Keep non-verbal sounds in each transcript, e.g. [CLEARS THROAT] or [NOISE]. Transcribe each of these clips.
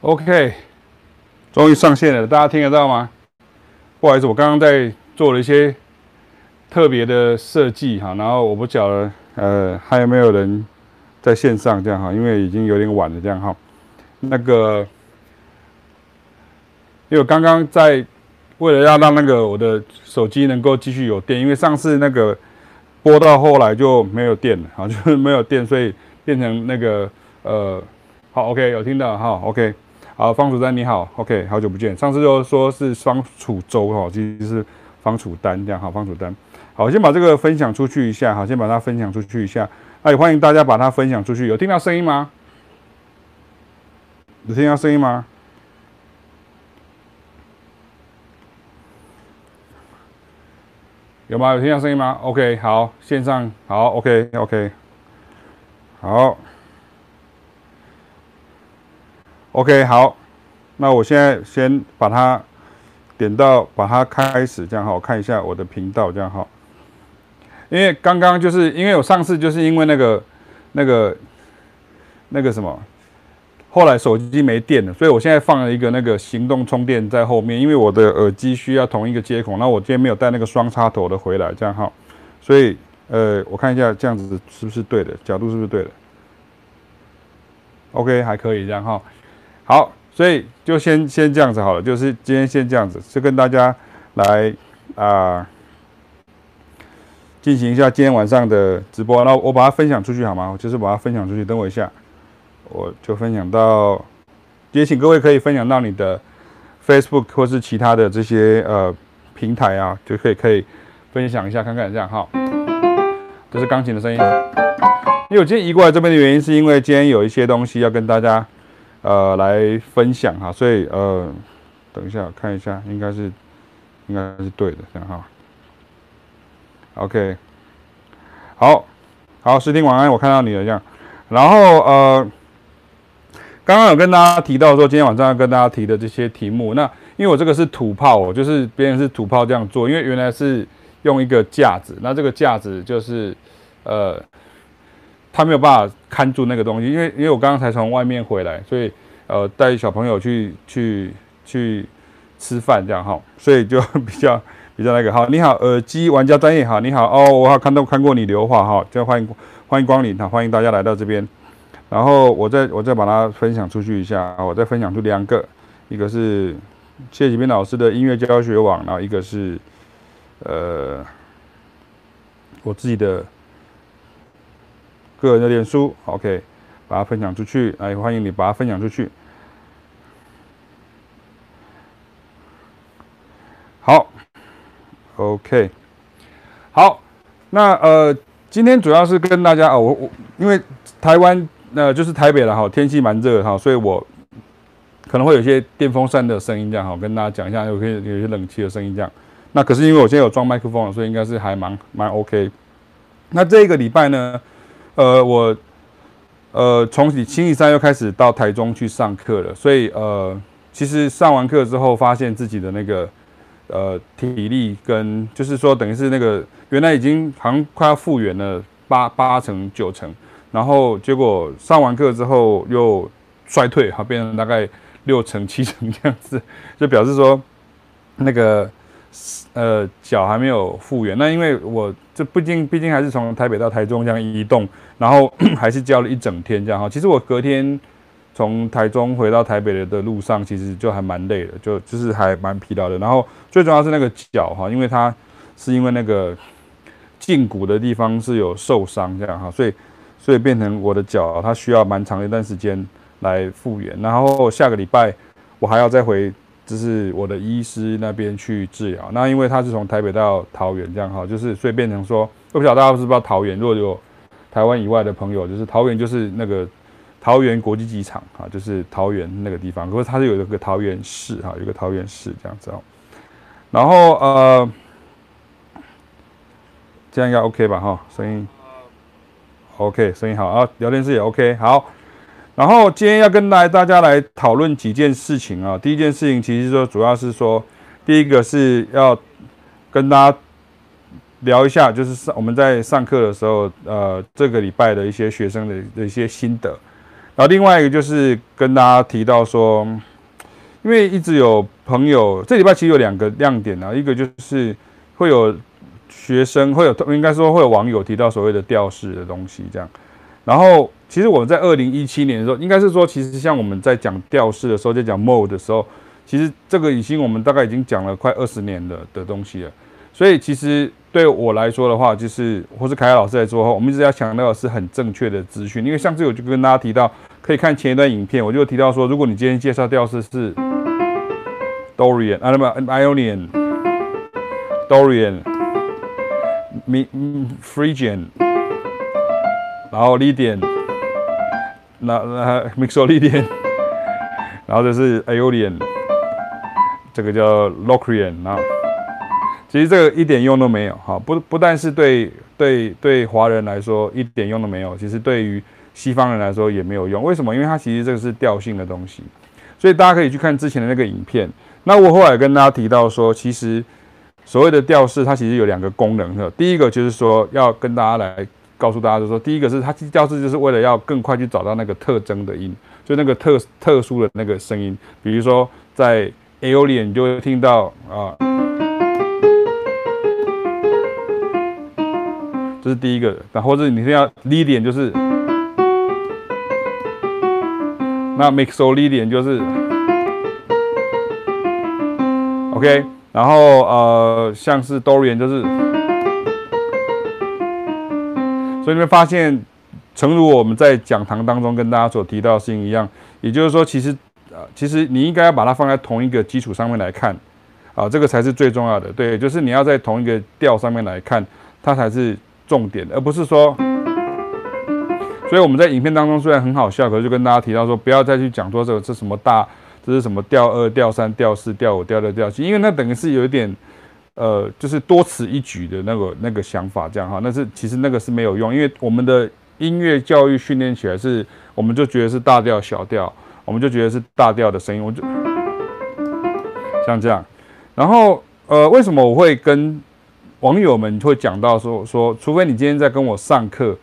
OK，终于上线了，大家听得到吗？不好意思，我刚刚在做了一些特别的设计哈，然后我不晓得呃还有没有人在线上这样哈，因为已经有点晚了这样哈。那个，因为我刚刚在为了要让那个我的手机能够继续有电，因为上次那个播到后来就没有电了，好，[LAUGHS] 就是没有电，所以变成那个呃，好，OK，有听到哈，OK。好，方楚丹你好，OK，好久不见。上次就说是方楚洲哈，其实是方楚丹这样哈，方楚丹。好，先把这个分享出去一下，好，先把它分享出去一下。哎，欢迎大家把它分享出去。有听到声音吗？有听到声音吗？有吗？有听到声音吗？OK，好，线上好、OK, OK, 好。OK，好，那我现在先把它点到，把它开始，这样哈，我看一下我的频道，这样哈。因为刚刚就是因为我上次就是因为那个那个那个什么，后来手机没电了，所以我现在放了一个那个行动充电在后面，因为我的耳机需要同一个接口，那我今天没有带那个双插头的回来，这样哈，所以呃，我看一下这样子是不是对的，角度是不是对的？OK，还可以这样哈。好，所以就先先这样子好了，就是今天先这样子，就跟大家来啊进行一下今天晚上的直播。那我把它分享出去好吗？我就是把它分享出去。等我一下，我就分享到，也请各位可以分享到你的 Facebook 或是其他的这些呃平台啊，就可以可以分享一下看看这样哈。这是钢琴的声音。因为我今天移过来这边的原因，是因为今天有一些东西要跟大家。呃，来分享哈，所以呃，等一下看一下，应该是应该是对的，这样哈。OK，好，好，诗婷晚安，我看到你了这样。然后呃，刚刚有跟大家提到说，今天晚上要跟大家提的这些题目，那因为我这个是土炮，就是别人是土炮这样做，因为原来是用一个架子，那这个架子就是呃。他没有办法看住那个东西，因为因为我刚刚才从外面回来，所以呃带小朋友去去去吃饭这样哈，所以就 [LAUGHS] 比较比较那个哈。你好，耳机玩家专业哈，你好哦，我好看到看过你留话哈，就欢迎欢迎光临哈，欢迎大家来到这边。然后我再我再把它分享出去一下，我再分享出两个，一个是谢启斌老师的音乐教学网，然后一个是呃我自己的。个人的脸书，OK，把它分享出去，哎欢迎你把它分享出去。好，OK，好，那呃，今天主要是跟大家哦，我我因为台湾呃就是台北了哈，天气蛮热哈，所以我可能会有些电风扇的声音这样哈，跟大家讲一下，有些有些冷气的声音这样。那可是因为我现在有装麦克风了，所以应该是还蛮蛮 OK。那这个礼拜呢？呃，我呃从星期三又开始到台中去上课了，所以呃，其实上完课之后，发现自己的那个呃体力跟就是说，等于是那个原来已经好像快要复原了八八成九成，然后结果上完课之后又衰退，哈，变成大概六成七成这样子，就表示说那个。呃，脚还没有复原。那因为我这毕竟毕竟还是从台北到台中这样移动，然后 [CLEARS THROAT] 还是教了一整天这样哈。其实我隔天从台中回到台北的的路上，其实就还蛮累的，就就是还蛮疲劳的。然后最重要是那个脚哈，因为它是因为那个胫骨的地方是有受伤这样哈，所以所以变成我的脚它需要蛮长一段时间来复原。然后下个礼拜我还要再回。就是我的医师那边去治疗，那因为他是从台北到桃园这样哈，就是所以变成说，我不晓得大家是不知道桃园，如果有台湾以外的朋友，就是桃园就是那个桃园国际机场哈，就是桃园那个地方，可是它是有一个桃园市哈，有个桃园市这样子哦。然后呃，这样应该 OK 吧哈，声音？OK，声音好。啊，聊天室也 OK 好。然后今天要跟来大家来讨论几件事情啊。第一件事情其实说主要是说，第一个是要跟大家聊一下，就是上我们在上课的时候，呃，这个礼拜的一些学生的的一些心得。然后另外一个就是跟大家提到说，因为一直有朋友，这礼拜其实有两个亮点啊，一个就是会有学生，会有应该说会有网友提到所谓的调式的东西这样。然后其实我们在二零一七年的时候，应该是说其实像我们在讲调式的时候，在讲 mode 的时候，其实这个已经我们大概已经讲了快二十年的的东西了。所以其实对我来说的话，就是或是凯凯老师来说的话，我们一直要强调的是很正确的资讯。因为上次我就跟大家提到，可以看前一段影片，我就提到说，如果你今天介绍调式是 Dorian 啊，那么 Ionian、Dorian、Mi、Phrygian，然后 Lydian，那那 [LAUGHS] Mixolydian，然后这是 Aeolian，这个叫 Locrian 啊。其实这个一点用都没有，哈，不不但是对对对华人来说一点用都没有，其实对于西方人来说也没有用。为什么？因为它其实这个是调性的东西，所以大家可以去看之前的那个影片。那我后来跟大家提到说，其实所谓的调式，它其实有两个功能的。第一个就是说要跟大家来告诉大家，就是说第一个是它调式就是为了要更快去找到那个特征的音，就那个特特殊的那个声音。比如说在 Aolian 你就会听到啊。这是第一个，然后或者你听到 Lydian 就是，那 Mixolydian 就是 OK，然后呃像是 Dorian 就是，所以你会发现，诚如我们在讲堂当中跟大家所提到的事情一样，也就是说，其实呃其实你应该要把它放在同一个基础上面来看，啊，这个才是最重要的，对，就是你要在同一个调上面来看，它才是。重点，而不是说，所以我们在影片当中虽然很好笑，可是就跟大家提到说，不要再去讲说这个是什么大，这是什么调二、调三、调四、调五、调六、调七，因为那等于是有一点，呃，就是多此一举的那个那个想法，这样哈，那是其实那个是没有用，因为我们的音乐教育训练起来是，我们就觉得是大调小调，我们就觉得是大调的声音，我就像这样，然后呃，为什么我会跟？网友们会讲到说说，除非你今天在跟我上课，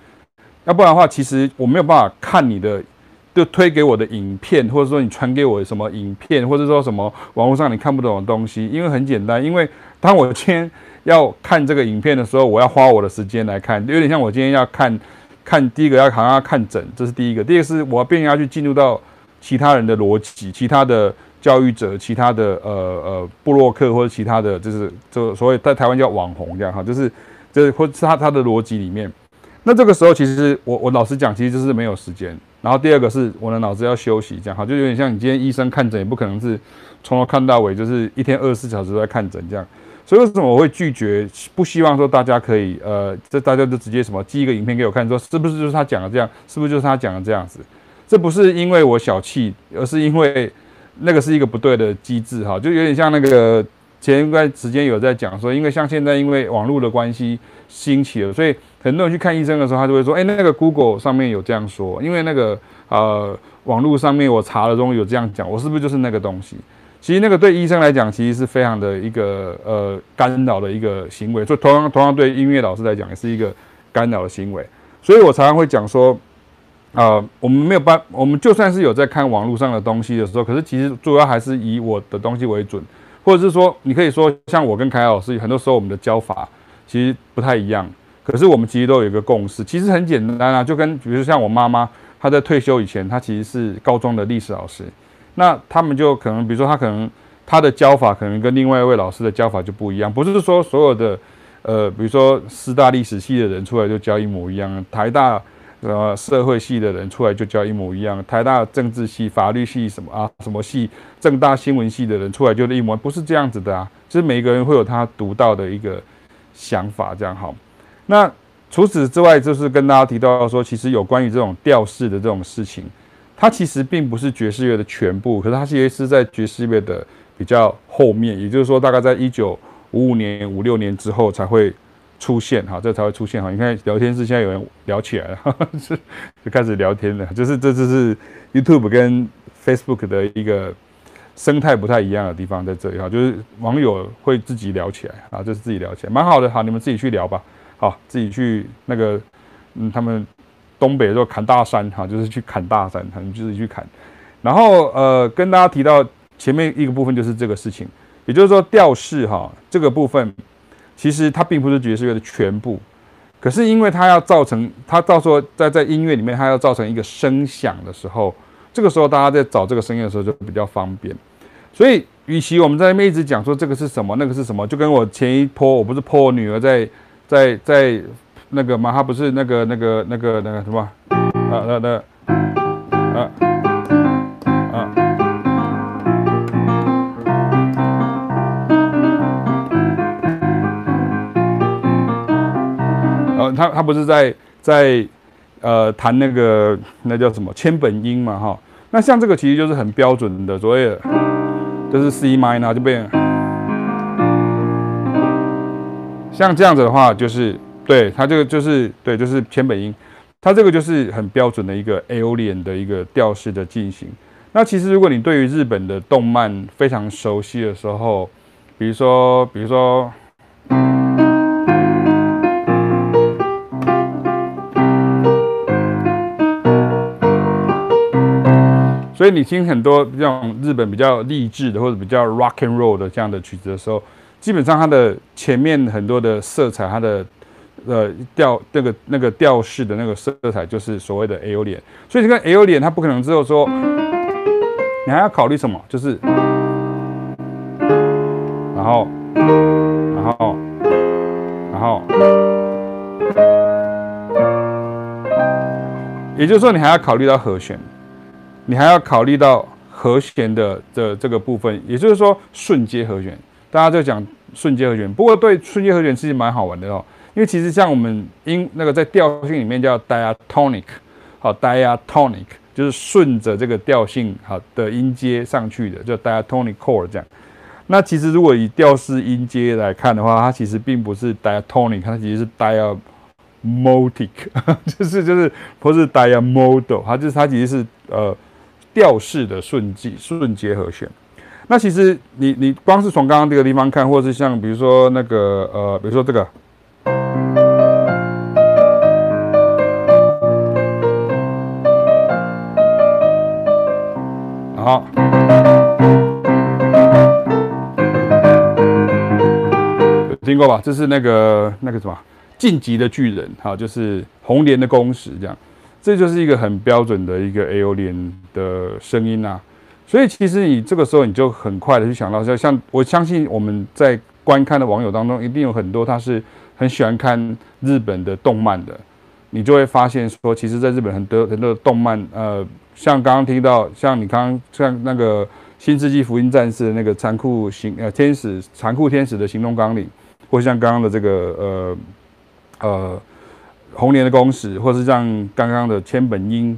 要不然的话，其实我没有办法看你的，就推给我的影片，或者说你传给我什么影片，或者说什么网络上你看不懂的东西。因为很简单，因为当我今天要看这个影片的时候，我要花我的时间来看，[LAUGHS] 有点像我今天要看，看第一个要好像要看诊，这是第一个。第二个是我要变要去进入到其他人的逻辑，其他的。教育者，其他的呃呃布洛克或者其他的就是就所谓在台湾叫网红这样哈，就是就是或是他他的逻辑里面，那这个时候其实我我老实讲，其实就是没有时间。然后第二个是我的脑子要休息这样哈，就有点像你今天医生看诊也不可能是从头看到尾，就是一天二十四小时都在看诊这样。所以为什么我会拒绝？不希望说大家可以呃，这大家就直接什么寄一个影片给我看，说是不是就是他讲的这样？是不是就是他讲的这样子？这不是因为我小气，而是因为。那个是一个不对的机制哈，就有点像那个前一段时间有在讲说，因为像现在因为网络的关系兴起了，所以很多人去看医生的时候，他就会说，哎，那个 Google 上面有这样说，因为那个呃网络上面我查了中有这样讲，我是不是就是那个东西？其实那个对医生来讲，其实是非常的一个呃干扰的一个行为，所以同样同样对音乐老师来讲也是一个干扰的行为，所以我常常会讲说。呃，我们没有办，我们就算是有在看网络上的东西的时候，可是其实主要还是以我的东西为准，或者是说，你可以说像我跟凯老师，很多时候我们的教法其实不太一样，可是我们其实都有一个共识，其实很简单啊，就跟比如说像我妈妈，她在退休以前，她其实是高中的历史老师，那他们就可能，比如说她可能她的教法可能跟另外一位老师的教法就不一样，不是说所有的呃，比如说师大历史系的人出来就教一模一样，台大。呃，社会系的人出来就教一模一样，台大政治系、法律系什么啊，什么系，政大新闻系的人出来就一模，不是这样子的啊。就是每个人会有他独到的一个想法，这样好。那除此之外，就是跟大家提到说，其实有关于这种调式的这种事情，它其实并不是爵士乐的全部，可是它其实是在爵士乐的比较后面，也就是说，大概在一九五五年、五六年之后才会。出现哈，这才会出现哈。你看聊天室现在有人聊起来了，[LAUGHS] 是就开始聊天了。就是这就是 YouTube 跟 Facebook 的一个生态不太一样的地方在这里哈，就是网友会自己聊起来啊，就是自己聊起来，蛮好的。好，你们自己去聊吧。好，自己去那个嗯，他们东北说砍大山哈，就是去砍大山，他们就是去砍。然后呃，跟大家提到前面一个部分就是这个事情，也就是说调式哈这个部分，其实它并不是爵士乐的全部，可是因为它要造成它到时候在在音乐里面它要造成一个声响的时候，这个时候大家在找这个声音的时候就比较方便。所以，与其我们在那边一直讲说这个是什么，那个是什么，就跟我前一波我不是泼我女儿在在在那个嘛，他不是那个那个那个那个什么？啊那那啊啊！呃，他他不是在在呃弹那个那叫什么千本樱嘛？哈，那像这个其实就是很标准的所谓的。就是 C minor 就变，像这样子的话，就是对它这个就是对，就是千本樱，它这个就是很标准的一个 Aolin 的一个调式的进行。那其实如果你对于日本的动漫非常熟悉的时候，比如说，比如说。所以你听很多这种日本比较励志的或者比较 rock and roll 的这样的曲子的时候，基本上它的前面很多的色彩，它的呃调那个那个调式的那个色彩就是所谓的 Aeolian。所以这个 Aeolian 它不可能只有说，你还要考虑什么？就是，然后，然后，然后，也就是说你还要考虑到和弦。你还要考虑到和弦的的这个部分，也就是说顺阶和弦，大家就讲顺阶和弦。不过对顺阶和弦其实蛮好玩的哦，因为其实像我们音那个在调性里面叫 diatonic，好 diatonic 就是顺着这个调性好的音阶上去的，叫 diatonic chord 这样。那其实如果以调式音阶来看的话，它其实并不是 diatonic，它其实是 diamotic，[LAUGHS] 就是就是不是 diamodal，它就是它其实是呃。调式的顺记顺阶和弦，那其实你你光是从刚刚这个地方看，或者是像比如说那个呃，比如说这个，好，有听过吧？这是那个那个什么晋级的巨人，好，就是红莲的弓矢这样。这就是一个很标准的一个 A O 莲的声音啊，所以其实你这个时候你就很快的去想到，就像我相信我们在观看的网友当中，一定有很多他是很喜欢看日本的动漫的，你就会发现说，其实在日本很多很多的动漫，呃，像刚刚听到，像你刚刚像那个《新世纪福音战士》那个残酷行呃天使残酷天使的行动纲领，或像刚刚的这个呃呃。红莲的公使，或是像刚刚的千本樱，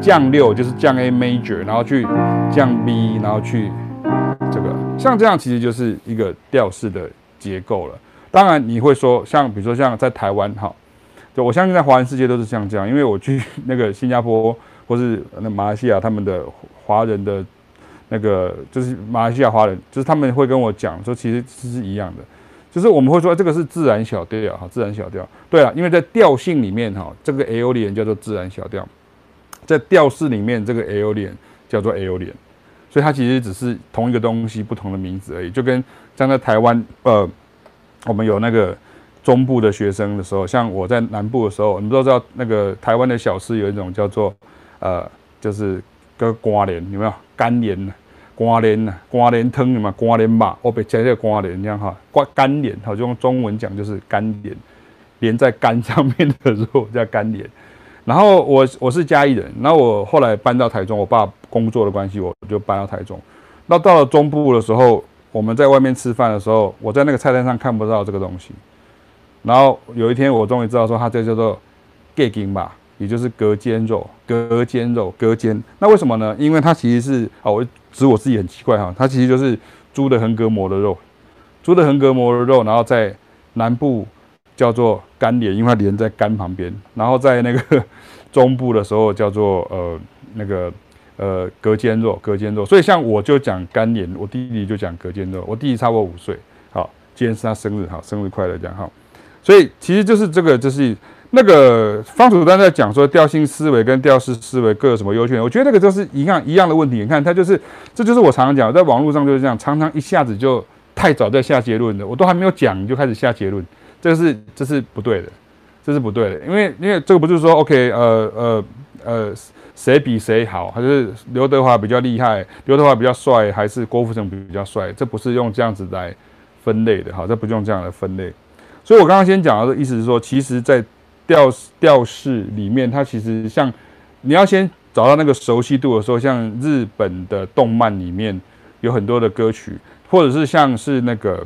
降六，就是降 A major，然后去降 B，然后去这个，像这样其实就是一个调式的结构了。当然你会说，像比如说像在台湾哈，就我相信在华人世界都是像这样，因为我去 [LAUGHS] 那个新加坡或是那马来西亚，他们的华人的那个就是马来西亚华人，就是他们会跟我讲说，其实是一样的。就是我们会说这个是自然小调哈，自然小调。对啊，因为在调性里面哈，这个 Aolian 叫做自然小调，在调式里面这个 L 脸叫做 L 脸所以它其实只是同一个东西，不同的名字而已。就跟像在台湾，呃，我们有那个中部的学生的时候，像我在南部的时候，你们都知道那个台湾的小吃有一种叫做呃，就是个瓜莲，有没有干莲呢？瓜莲呐，瓜莲汤嘛，瓜莲嘛，我被加这个瓜莲这样哈，瓜干莲哈，就用中文讲就是干莲，连在肝上面的肉叫干莲。然后我我是嘉义人，然后我后来搬到台中，我爸工作的关系，我就搬到台中。那到了中部的时候，我们在外面吃饭的时候，我在那个菜单上看不到这个东西。然后有一天我终于知道说，它这叫做 gay 金吧，也就是隔间肉，隔间肉，隔间。那为什么呢？因为它其实是啊，我指我自己很奇怪哈，它其实就是猪的横膈膜的肉，猪的横膈膜的肉，然后在南部叫做肝连，因为它连在肝旁边，然后在那个 [LAUGHS] 中部的时候叫做呃那个呃隔间肉，隔间肉。所以像我就讲肝连，我弟弟就讲隔间肉，我弟弟差不多五岁，好，今天是他生日，好，生日快乐，这样哈。所以其实就是这个，就是。那个方楚丹在讲说调性思维跟调式思维各有什么优缺点？我觉得那个就是一样一样的问题。你看，他就是，这就是我常常讲，在网络上就是这样，常常一下子就太早在下结论的，我都还没有讲你就开始下结论，这是这是不对的，这是不对的。因为因为这个不是说 OK 呃呃呃谁比谁好，还是刘德华比较厉害，刘德华比较帅，还是郭富城比较帅？这不是用这样子来分类的，哈，这不用这样来分类。所以我刚刚先讲的意思是说，其实，在调调式里面，它其实像你要先找到那个熟悉度的时候，像日本的动漫里面有很多的歌曲，或者是像是那个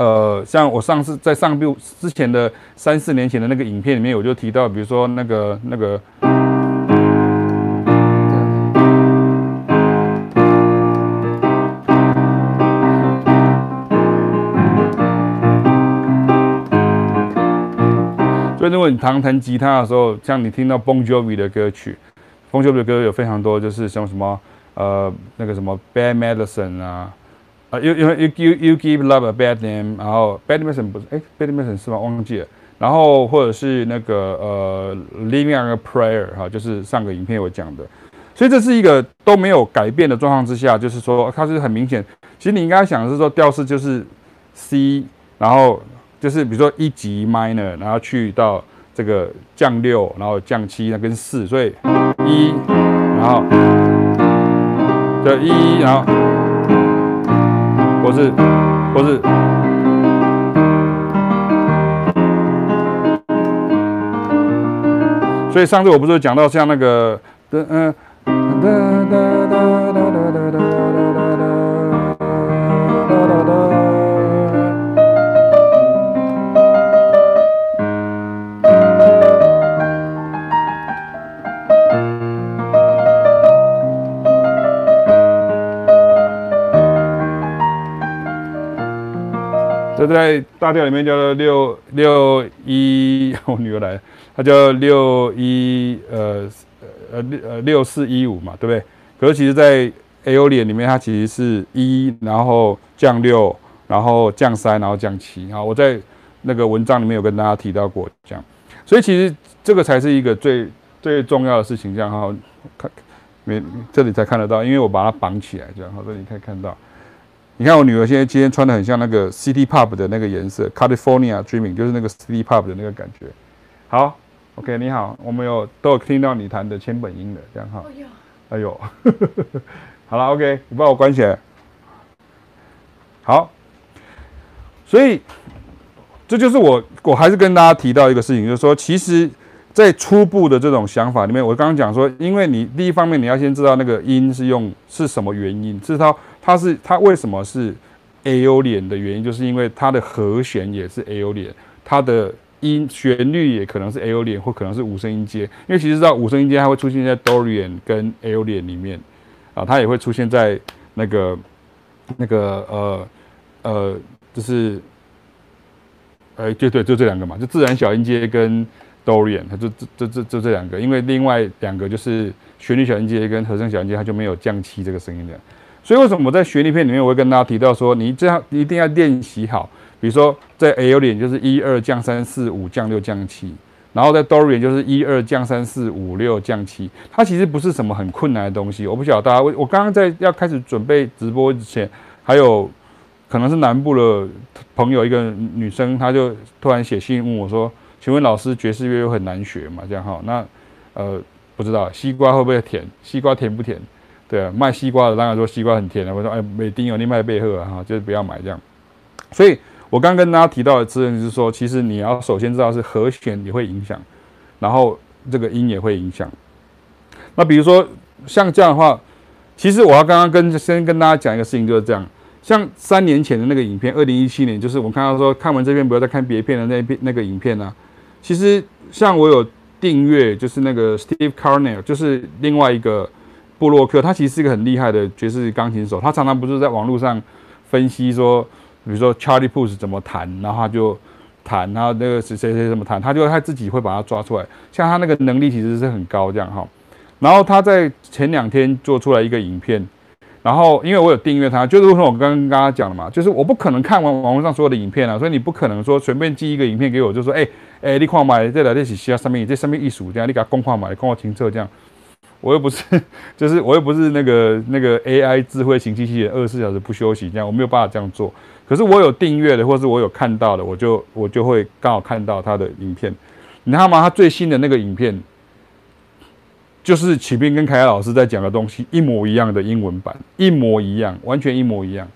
呃，像我上次在上部之前的三四年前的那个影片里面，我就提到，比如说那个那个。所以如果你常弹吉他的时候，像你听到 Bon Jovi 的歌曲，Bon Jovi 的歌有非常多，就是像什么呃那个什么 Bad Medicine 啊，啊 You You You You Give Love a Bad Name，然后 Bad Medicine 不是哎 Bad Medicine 是吗？忘记了。然后或者是那个呃 Living on a Prayer 哈，就是上个影片我讲的。所以这是一个都没有改变的状况之下，就是说它是很明显。其实你应该想的是说调式就是 C，然后。就是比如说一级 minor，然后去到这个降六，然后降七，那跟四，所以一，然后这一，然后或是或是，所以上次我不是讲到像那个嗯。这在大调里面叫做六六一，我女儿来了，它叫六一呃呃呃六四一五嘛，对不对？可是其实，在 A O 调里面，它其实是一，然后降六，然后降三，然后降七。好，我在那个文章里面有跟大家提到过这样，所以其实这个才是一个最最重要的事情。这样哈，看没这里才看得到，因为我把它绑起来，这样好，这里可以看到。你看我女儿现在今天穿的很像那个 City Pop 的那个颜色，California Dreaming 就是那个 City Pop 的那个感觉。好，OK，你好，我们有都有听到你弹的千本樱的，这样哈。哎呦，哎呦，[LAUGHS] 好了，OK，你帮我关起来。好，所以这就是我，我还是跟大家提到一个事情，就是说，其实，在初步的这种想法里面，我刚刚讲说，因为你第一方面你要先知道那个音是用是什么原因，是它。它是它为什么是 Aeolian 的原因，就是因为它的和弦也是 Aeolian，它的音旋律也可能是 Aeolian，或可能是五声音阶。因为其实知道五声音阶它会出现在 Dorian 跟 Aeolian 里面啊，它也会出现在那个那个呃呃，就是呃对对，就这两个嘛，就自然小音阶跟 Dorian，它就这这这这这两个，因为另外两个就是旋律小音阶跟和声小音阶，它就没有降七这个声音的。所以为什么我在旋律片里面我会跟大家提到说，你这样一定要练习好。比如说在 AORI 就是一二降三四五降六降七，然后在 Dorian 就是一二降三四五六降七。它其实不是什么很困难的东西。我不晓得大家，我我刚刚在要开始准备直播之前，还有可能是南部的朋友一个女生，她就突然写信问我说：“请问老师，爵士乐又很难学嘛？”这样哈，那呃不知道西瓜会不会甜？西瓜甜不甜？对啊，卖西瓜的当然说西瓜很甜的。我说哎，美丁有你卖贝赫啊，就是不要买这样。所以我刚跟大家提到的资源就是说，其实你要首先知道是和弦也会影响，然后这个音也会影响。那比如说像这样的话，其实我要刚刚跟先跟大家讲一个事情就是这样。像三年前的那个影片，二零一七年，就是我看到说看完这篇不要再看别片的那片那个影片呢、其实像我有订阅，就是那个 Steve Carnell，就是另外一个布洛克，他其实是一个很厉害的爵士钢琴手。他常常不是在网络上分析说，比如说 Charlie Puth 怎么弹，然后他就弹，然后那个谁谁谁怎么弹，他就他自己会把它抓出来。像他那个能力其实是很高这样哈。然后他在前两天做出来一个影片。然后，因为我有订阅他，就是为什么我刚刚跟他讲了嘛，就是我不可能看完网络上所有的影片啊，所以你不可能说随便寄一个影片给我，就说，哎哎，你看买这来这是其他上面这上面艺术这样，你给他公话买，公话清澈这样，我又不是，[LAUGHS] 就是我又不是那个那个 AI 智慧型机器人，二十四小时不休息这样，我没有办法这样做。可是我有订阅的，或是我有看到的，我就我就会刚好看到他的影片。你知道吗？他最新的那个影片。就是启斌跟凯凯老师在讲的东西一模一样的英文版，一模一样，完全一模一样。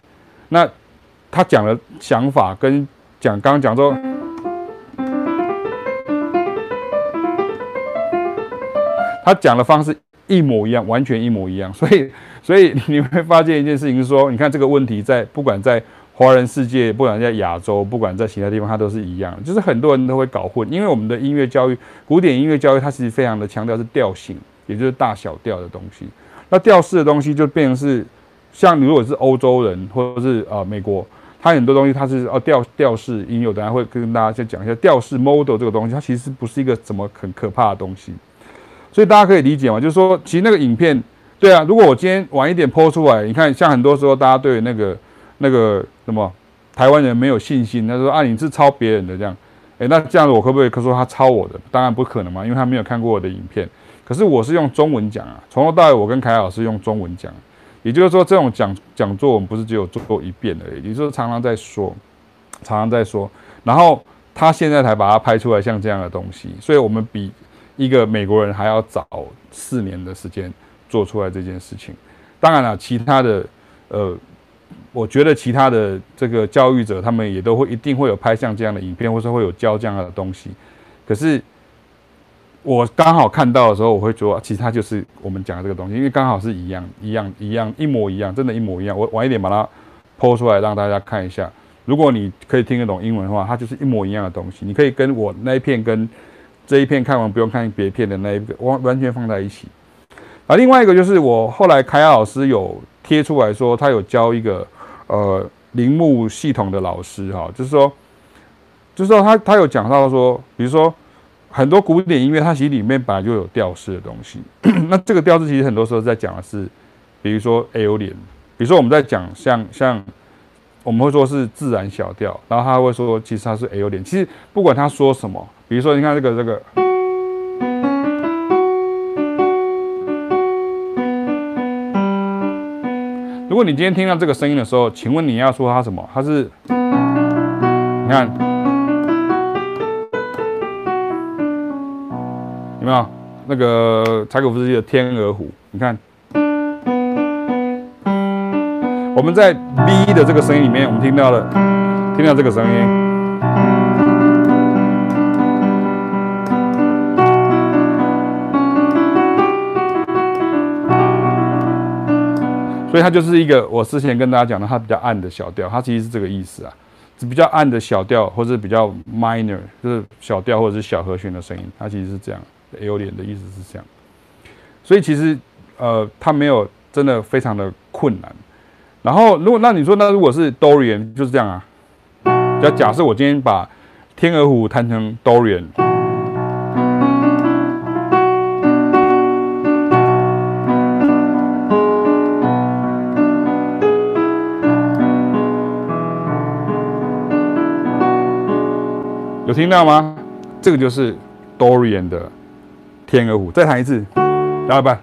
那他讲的想法跟讲刚刚讲说，他讲的方式一模一样，完全一模一样。[LAUGHS] 所以，所以你会发现一件事情是说，你看这个问题在不管在华人世界，不管在亚洲，不管在其他地方，它都是一样。就是很多人都会搞混，因为我们的音乐教育，古典音乐教育，它其实非常的强调是调性。也就是大小调的东西，那调式的东西就变成是，像如果是欧洲人或者是、呃、美国，它很多东西它是哦调调式音乐，等下会跟大家先讲一下调式 model 这个东西，它其实不是一个怎么很可怕的东西，所以大家可以理解嘛，就是说其实那个影片，对啊，如果我今天晚一点播出来，你看像很多时候大家对那个那个什么台湾人没有信心，他说啊你是抄别人的这样，诶，那这样子我可不可以可说他抄我的？当然不可能嘛，因为他没有看过我的影片。可是我是用中文讲啊，从头到尾我跟凯老师用中文讲，也就是说这种讲讲座我们不是只有做过一遍而已，也就是常常在说，常常在说，然后他现在才把它拍出来像这样的东西，所以我们比一个美国人还要早四年的时间做出来这件事情。当然了，其他的呃，我觉得其他的这个教育者他们也都会一定会有拍像这样的影片，或者会有教这样的东西，可是。我刚好看到的时候，我会说，其实它就是我们讲的这个东西，因为刚好是一样，一样，一样，一模一样，真的，一模一样。我晚一点把它剖出来，让大家看一下。如果你可以听得懂英文的话，它就是一模一样的东西。你可以跟我那一片跟这一片看完不用看别片的那一个完完全放在一起。啊，另外一个就是我后来凯亚老师有贴出来说，他有教一个呃铃木系统的老师哈，就是说，就是说他他有讲到说，比如说。很多古典音乐，它其实里面本来就有调式的东西。[CLEARS THROAT] 那这个调式其实很多时候在讲的是，比如说 A O 点比如说我们在讲像像我们会说是自然小调，然后他会说其实它是 Aeolian。其实不管他说什么，比如说你看这个这个，如果你今天听到这个声音的时候，请问你要说它什么？它是，你看。有没有那个柴可夫斯基的《天鹅湖》？你看，我们在 B 的这个声音里面，我们听到了，听到这个声音，所以它就是一个我之前跟大家讲的，它比较暗的小调，它其实是这个意思啊，比较暗的小调，或者比较 minor，就是小调或者是小和弦的声音，它其实是这样。，Aolian 的意思是这样，所以其实呃，它没有真的非常的困难。然后，如果那你说，那如果是 Dorian 就是这样啊？假假设我今天把天鹅湖弹成 Dorian，有听到吗？这个就是 Dorian 的。天鹅湖，再弹一次，来吧。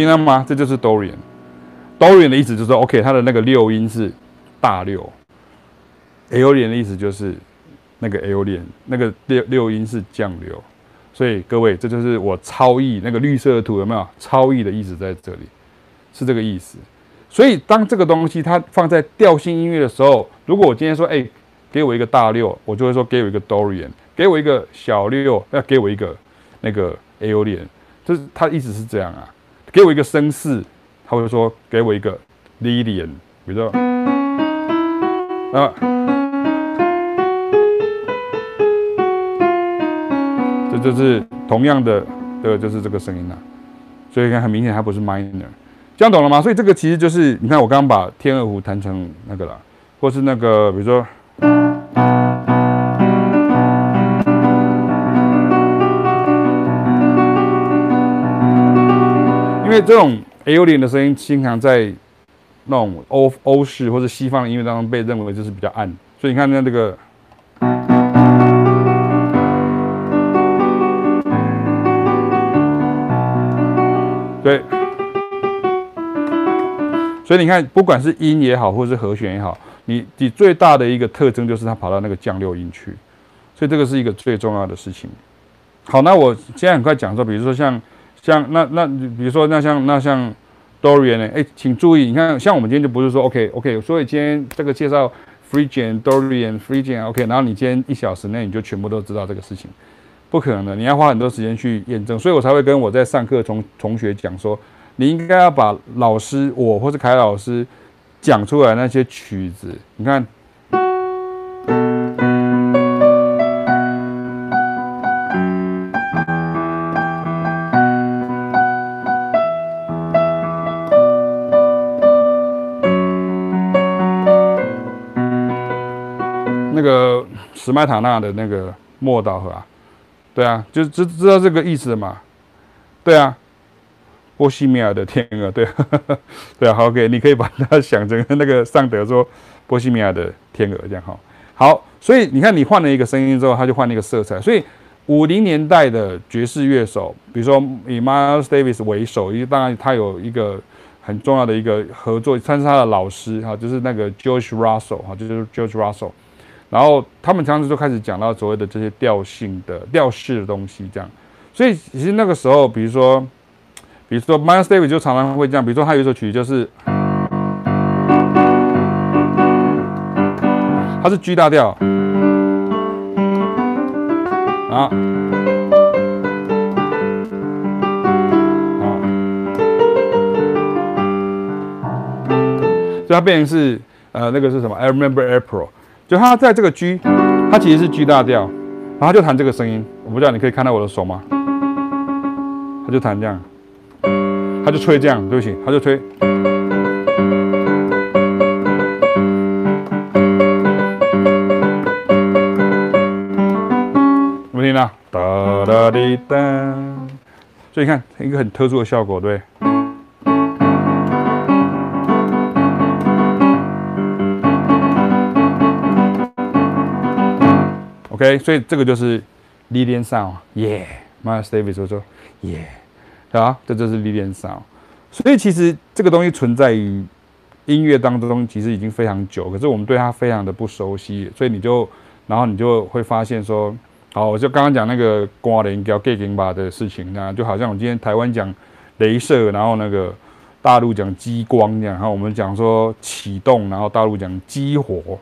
听到吗？这就是 Dorian。Dorian 的意思就是说，OK，它的那个六音是大六。Aolian 的意思就是那个 Aolian，那个六六音是降六。所以各位，这就是我超译那个绿色的图有没有？超译的意思在这里，是这个意思。所以，当这个东西它放在调性音乐的时候，如果我今天说，哎，给我一个大六，我就会说给我一个 Dorian；给我一个小六，要给我一个那个 Aolian，。就是他的意思是这样啊。给我一个升四，他会说给我一个 Lydian，比如说，啊，这就是同样的，这就是这个声音了。所以你看，很明显它不是 minor，这样懂了吗？所以这个其实就是，你看我刚刚把天鹅湖弹成那个了，或是那个，比如说，因为这种 Aolian 的声音经常在。那种欧欧式或者西方的音乐当中被认为就是比较暗，所以你看那这个，对，所以你看，不管是音也好，或者是和弦也好，你你最大的一个特征就是它跑到那个降六音去，所以这个是一个最重要的事情。好，那我现在很快讲说，比如说像像那那，比如说那像那像。Dorian 呢？哎，请注意，你看，像我们今天就不是说 OK OK，所以今天这个介绍 Phrygian Dorian Phrygian OK，然后你今天一小时内你就全部都知道这个事情，不可能的，你要花很多时间去验证，所以我才会跟我在上课同同学讲说，你应该要把老师我或是凯老师讲出来那些曲子，你看。麦塔纳的那个莫道河啊，对啊，就知知道这个意思嘛，对啊，波西米亚的天鹅，对，[LAUGHS] 对啊，好，OK，你可以把它想成那个尚德说波西米亚的天鹅这样哈，好，所以你看你换了一个声音之后，它就换了一个色彩，所以五零年代的爵士乐手，比如说以 Miles Davis 为首，因为当然他有一个很重要的一个合作，他是他的老师哈，就是那个 George Russell 哈，就是 George Russell。然后他们当时就开始讲到所谓的这些调性的调式的东西，这样。所以其实那个时候，比如说，比如说 Miles Davis 就常常会这样，比如说他有一首曲就是，它是 G 大调，啊，啊，所以它变成是呃那个是什么？I remember April。就他在这个 G，他其实是 G 大调，然后就弹这个声音。我不知道你可以看到我的手吗？他就弹这样，他就吹这样，对不起，他就吹。有没有听到？哒哒滴哒。所以你看一个很特殊的效果，对。OK，所以这个就是 Lydian sound，Yeah，Miles Davis 说说，Yeah，啊，这就是 Lydian sound。所以其实这个东西存在于音乐当中，其实已经非常久，可是我们对它非常的不熟悉，所以你就，然后你就会发现说，好，我就刚刚讲那个刮雷叫 Gegenwart 吧的事情，那就好像我今天台湾讲镭射，然后那个大陆讲激光这样，然后我们讲说启动，然后大陆讲激活，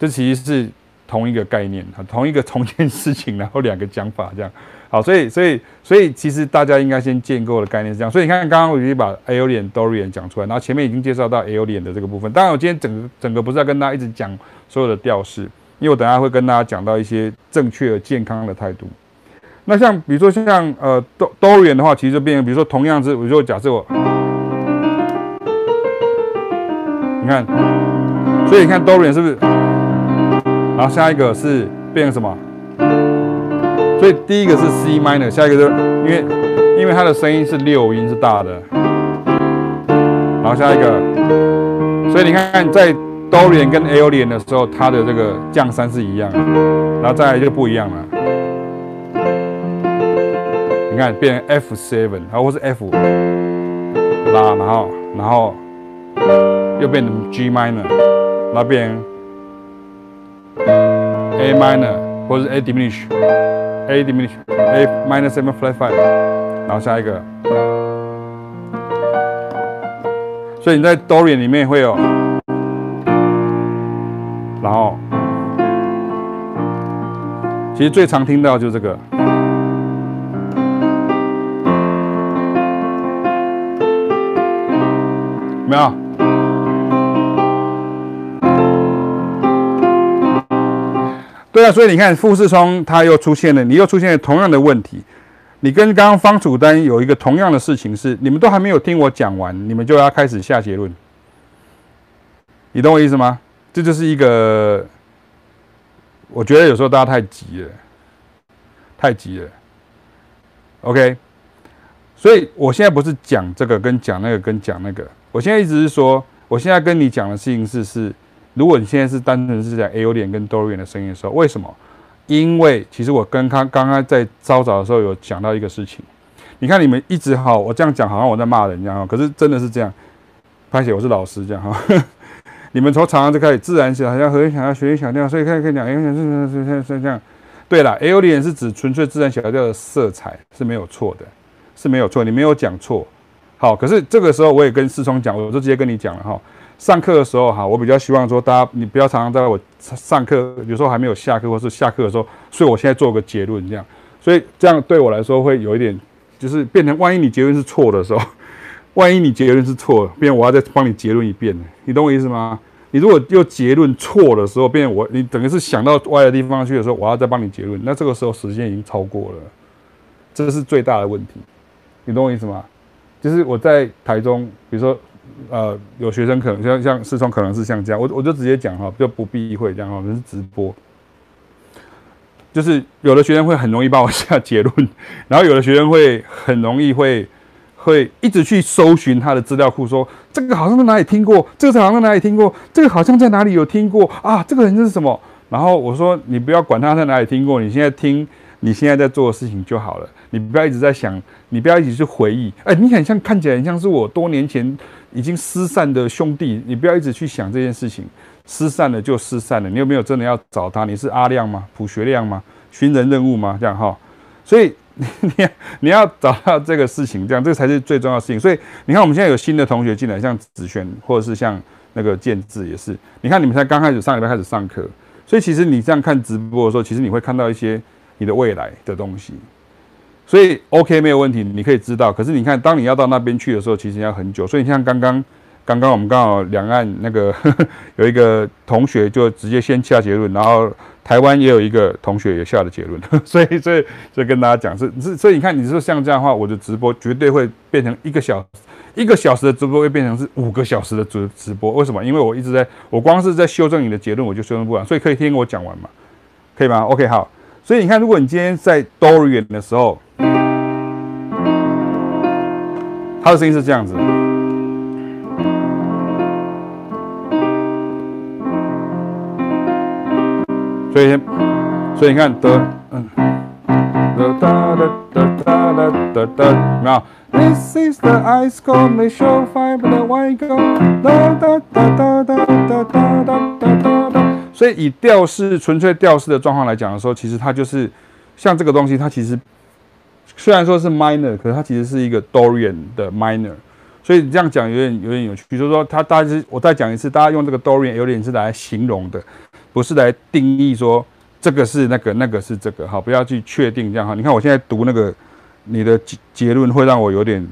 这其实是。同一个概念，同一个同一件事情，然后两个讲法这样，好，所以所以所以其实大家应该先建构的概念是这样，所以你看刚刚我已经把 Aeolian Dorian 讲出来，然后前面已经介绍到 Aeolian 的这个部分。当然，我今天整个整个不是要跟大家一直讲所有的调式，因为我等下会跟大家讲到一些正确健康的态度。那像比如说像呃 Dorian 的话，其实就变成比如说同样是，比如说假设我，你看，所以你看 Dorian 是不是？然后下一个是变成什么？所以第一个是 C minor，下一个就因为因为它的声音是六音是大的。然后下一个，所以你看看在 Dorian 跟 Aeolian 的时候，它的这个降三是一样，然后再来就不一样了。你看变 F seven，然后是 F 拉，然后然后又变成 G minor，然后变。A minor 或者是 A diminish，A diminish，A minor seven flat five，然后下一个，所以你在 Dorian 里面会有，然后，其实最常听到就是这个，有没有？对啊，所以你看富士通它又出现了，你又出现了同样的问题。你跟刚刚方楚丹有一个同样的事情是，你们都还没有听我讲完，你们就要开始下结论。你懂我意思吗？这就是一个，我觉得有时候大家太急了，太急了。OK，所以我现在不是讲这个跟讲那个跟讲那个，我现在一直是说，我现在跟你讲的事情是是，如果你现在是单纯是在 A O 点跟 Dorian 的声音的时候，为什么？因为其实我跟他刚刚在招早的时候有讲到一个事情，你看你们一直哈，我这样讲好像我在骂人一样，可是真的是这样。拍写我是老师这样哈，[LAUGHS] 你们从常常就开始自然小调和弦小调学小调，所以可以可以讲，因为是是是是这样。对了，A O 点是指纯粹自然小调的色彩是没有错的，是没有错，你没有讲错。好，可是这个时候我也跟思聪讲，我就直接跟你讲了哈。上课的时候哈，我比较希望说大家你不要常常在我上课，有时候还没有下课或是下课的时候，所以我现在做个结论这样，所以这样对我来说会有一点，就是变成万一你结论是错的时候，万一你结论是错，变我要再帮你结论一遍，你懂我意思吗？你如果又结论错的时候，变我你等于是想到歪的地方去的时候，我要再帮你结论，那这个时候时间已经超过了，这是最大的问题，你懂我意思吗？就是我在台中，比如说。呃，有学生可能像像四川可能是像这样，我我就直接讲哈，就不避讳这样哈，我们是直播，就是有的学生会很容易帮我下结论，然后有的学生会很容易会会一直去搜寻他的资料库，说这个好像在哪里听过，这个好像在哪里听过，这个好像在哪里有听过啊，这个人是什么？然后我说你不要管他在哪里听过，你现在听你现在在做的事情就好了，你不要一直在想，你不要一直去回忆，哎，你很像看起来很像是我多年前。已经失散的兄弟，你不要一直去想这件事情，失散了就失散了。你有没有真的要找他？你是阿亮吗？普学亮吗？寻人任务吗？这样哈，所以 [LAUGHS] 你你要找到这个事情，这样这才是最重要的事情。所以你看，我们现在有新的同学进来，像子轩，或者是像那个建志，也是。你看，你们才刚开始上礼拜开始上课，所以其实你这样看直播的时候，其实你会看到一些你的未来的东西。所以 OK 没有问题，你可以知道。可是你看，当你要到那边去的时候，其实要很久。所以你像刚刚，刚刚我们刚好两岸那个呵呵 [LAUGHS] 有一个同学就直接先下结论，然后台湾也有一个同学也下了结论。[LAUGHS] 所以，所以就跟大家讲是是，所以你看，你说像这样的话，我的直播绝对会变成一个小，一个小时的直播会变成是五个小时的直直播。为什么？因为我一直在，我光是在修正你的结论，我就修正不完。所以可以听我讲完嘛？可以吗？OK，好。所以你看，如果你今天在 Dorian 的时候，他的声音是这样子。所以，所以你看，得，嗯，哒哒哒哒哒哒哒，有没有？This is the ice cold metal fiber that white gold，哒哒哒哒哒哒哒哒哒哒。所以以调式纯粹调式的状况来讲的时候，其实它就是像这个东西，它其实虽然说是 minor，可是它其实是一个 Dorian 的 minor。所以你这样讲有点有点有趣。比如说，它大家我再讲一次，大家用这个 Dorian 有点是来形容的，不是来定义说这个是那个，那个是这个。好，不要去确定这样哈。你看我现在读那个你的结结论会让我有点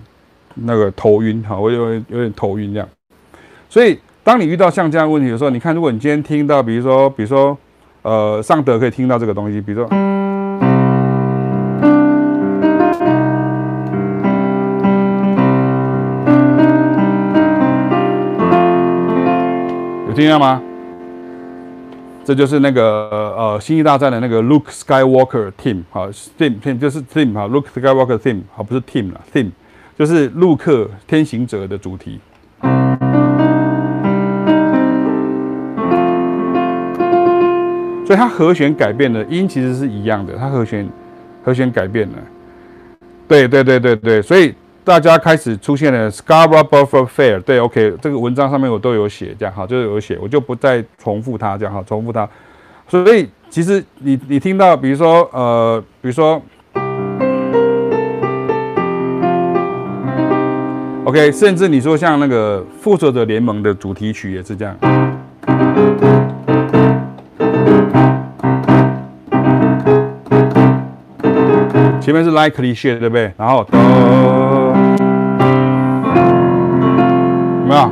那个头晕哈，我有有点头晕这样。所以。当你遇到像这样问题的时候，你看，如果你今天听到，比如说，比如说，呃，尚德可以听到这个东西，比如说，听到吗？这就是那个呃，星际大战的那个 Luke Skywalker theme，好，theme theme 就是 theme 哈，Luke Skywalker theme，好，不是 team 啦，theme 就是陆克天行者的主题。所以它和弦改变了，音其实是一样的，它和弦和弦改变了。对对对对对，所以大家开始出现了 Scarborough Buffer Fair。对，OK，这个文章上面我都有写，这样好，就是有写，我就不再重复它，这样好，重复它。所以其实你你听到，比如说呃，比如说，OK，甚至你说像那个复仇者联盟的主题曲也是这样。前面是 likely shit 对不对？然后，没有？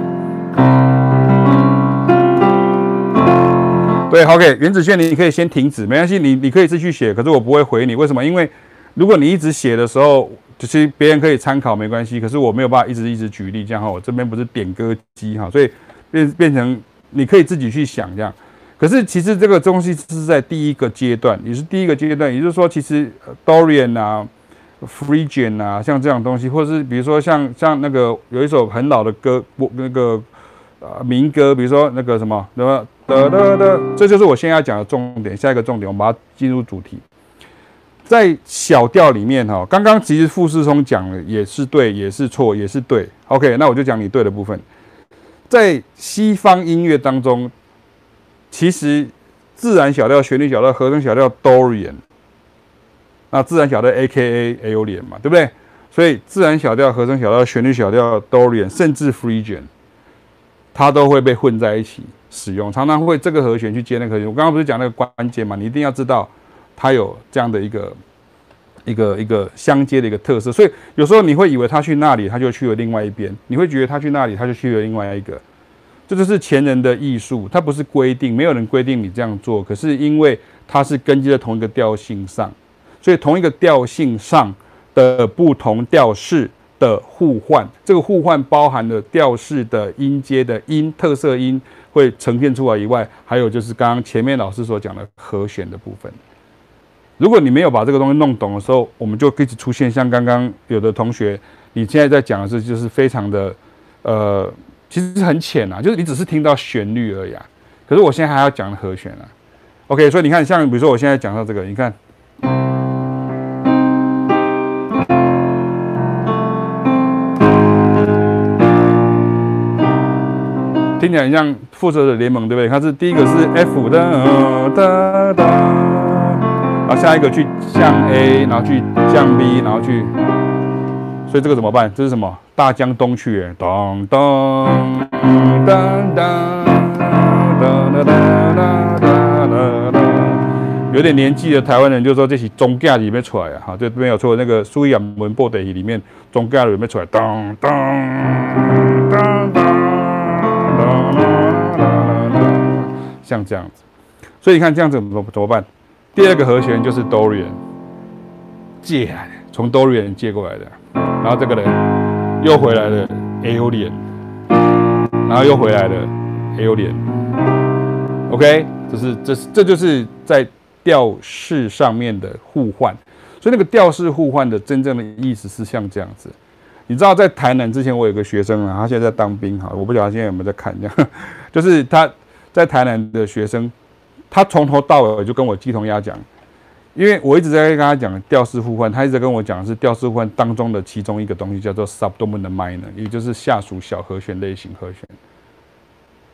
对，OK，原子线你你可以先停止，没关系，你你可以继续写，可是我不会回你，为什么？因为如果你一直写的时候，就是别人可以参考，没关系，可是我没有办法一直一直举例，这样哈，我这边不是点歌机哈，所以变变成你可以自己去想这样。可是其实这个东西是在第一个阶段，也是第一个阶段，也就是说，其实 Dorian 啊、Phrygian 啊，像这样东西，或是比如说像像那个有一首很老的歌，我那个呃民歌，比如说那个什么什么。的的的，这就是我现在要讲的重点。下一个重点，我们把它进入主题。在小调里面，哈，刚刚其实傅世聪讲的也是对，也是错，也是对。OK，那我就讲你对的部分。在西方音乐当中，其实自然小调、旋律小调、和声小调 Dorian，那自然小调 AKA Aolian 嘛，对不对？所以自然小调、和声小调、旋律小调 Dorian，甚至 Phrygian，它都会被混在一起。使用常常会这个和弦去接那个和弦，我刚刚不是讲那个关节嘛？你一定要知道它有这样的一个一个一个相接的一个特色，所以有时候你会以为他去那里，他就去了另外一边；你会觉得他去那里，他就去了另外一个。这就是前人的艺术，它不是规定，没有人规定你这样做，可是因为它是根基在同一个调性上，所以同一个调性上的不同调式的互换，这个互换包含了调式的音阶的音特色音。会呈现出来以外，还有就是刚刚前面老师所讲的和弦的部分。如果你没有把这个东西弄懂的时候，我们就一直出现像刚刚有的同学，你现在在讲的是就是非常的呃，其实很浅啊，就是你只是听到旋律而已啊。可是我现在还要讲和弦啊。OK，所以你看，像比如说我现在讲到这个，你看。听起来很像复仇者联盟，对不对？它是第一个是 F 的，哒哒，然后下一个去降 A，然后去降 B，然后去，所以这个怎么办？这是什么？大江东去，咚咚噔噔噔噔噔噔噔，有点年纪的台湾人就说这是中架里面出来啊，哈，这边有错，那个苏伊亚文波德里面中架里面出来，咚咚像这样子，所以你看这样子怎么怎么办？第二个和弦就是 Dorian 借来的，从 Dorian 借过来的，然后这个呢又回来了 Aeolian，然后又回来了 Aeolian。OK，这是这是这就是在调式上面的互换，所以那个调式互换的真正的意思是像这样子。你知道在台南之前，我有个学生啊，他现在在当兵哈，我不晓得他现在有没有在看这样，[LAUGHS] 就是他在台南的学生，他从头到尾就跟我鸡同鸭讲，因为我一直在跟他讲调式互换，他一直跟我讲的是调式互换当中的其中一个东西叫做 subdominant minor，也就是下属小和弦类型和弦。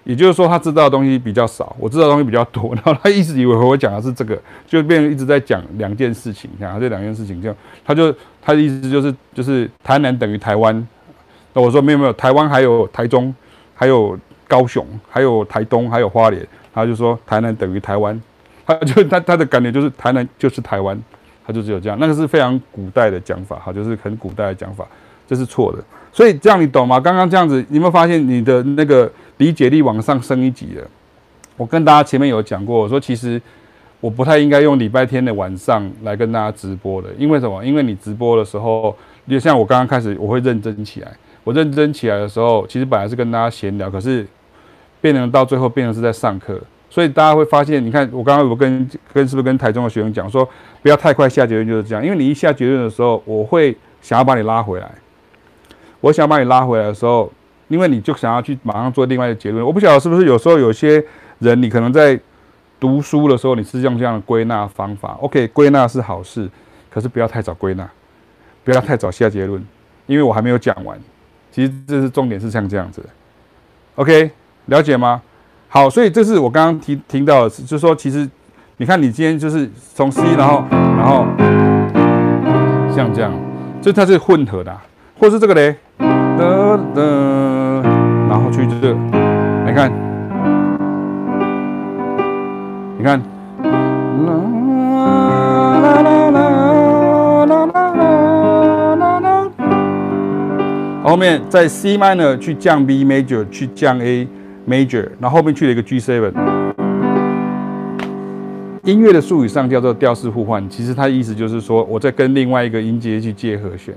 也就是说，他知道的东西比较少，我知道的东西比较多。然后他一直以为我讲的是这个，就变成一直在讲两件事情。讲这两件事情，这样他就他的意思就是就是台南等于台湾。那我说没有没有，台湾还有台中，还有高雄，还有台东，还有花莲。他就说台南等于台湾，他就他他的感觉就是台南就是台湾，他就只有这样。那个是非常古代的讲法，哈，就是很古代的讲法，这是错的。所以这样你懂吗？刚刚这样子，你有没有发现你的那个？理解力往上升一级了。我跟大家前面有讲过，我说其实我不太应该用礼拜天的晚上来跟大家直播的，因为什么？因为你直播的时候，就像我刚刚开始，我会认真起来。我认真起来的时候，其实本来是跟大家闲聊，可是变成到最后变成是在上课。所以大家会发现，你看我刚刚我跟跟是不是跟台中的学生讲说，不要太快下结论，就是这样。因为你一下结论的时候，我会想要把你拉回来。我想把你拉回来的时候。因为你就想要去马上做另外一个结论，我不晓得是不是有时候有些人，你可能在读书的时候，你是用这样的归纳方法。OK，归纳是好事，可是不要太早归纳，不要太早下结论，因为我还没有讲完。其实这是重点，是像这样子。OK，了解吗？好，所以这是我刚刚提听到的，就是说，其实你看，你今天就是从 C，然后然后像这样，就它是混合的，或是这个嘞，得得。然后去这，个，你看，你看，后面在 C minor 去降 B major 去降 A major，然后后面去了一个 G7，音乐的术语上叫做调式互换，其实它意思就是说我在跟另外一个音阶去借和弦。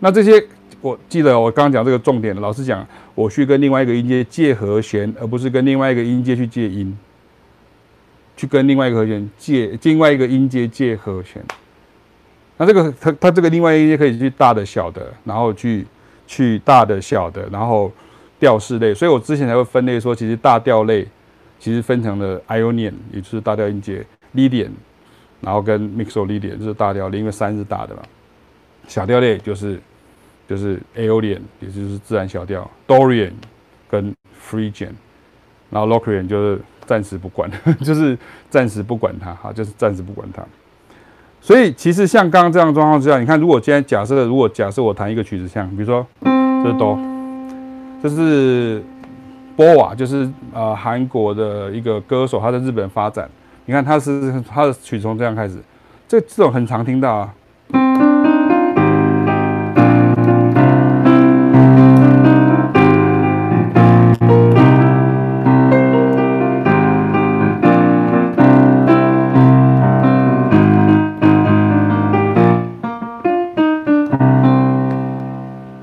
那这些我记得我刚刚讲这个重点，老师讲我去跟另外一个音阶借和弦，而不是跟另外一个音阶去借音，去跟另外一个和弦借另外一个音阶借和弦。那这个它它这个另外一个音阶可以去大的小的，然后去去大的小的，然后调式类。所以我之前才会分类说，其实大调类其实分成了 Ionian，也就是大调音阶。Lydian，然后跟 Mixolydian 就是大调类，因为三是大的嘛。小调类就是就是 Aolian，也就是自然小调。Dorian 跟 Phrygian，然后 Locrian 就是暂时不管，[LAUGHS] 就是暂时不管它，哈，就是暂时不管它。所以其实像刚刚这样状况之下，你看，如果今天假设，如果假设我弹一个曲子，像比如说这是哆，这是波瓦，就是呃韩国的一个歌手，他在日本发展。你看，他是他的曲从这样开始，这这种很常听到啊。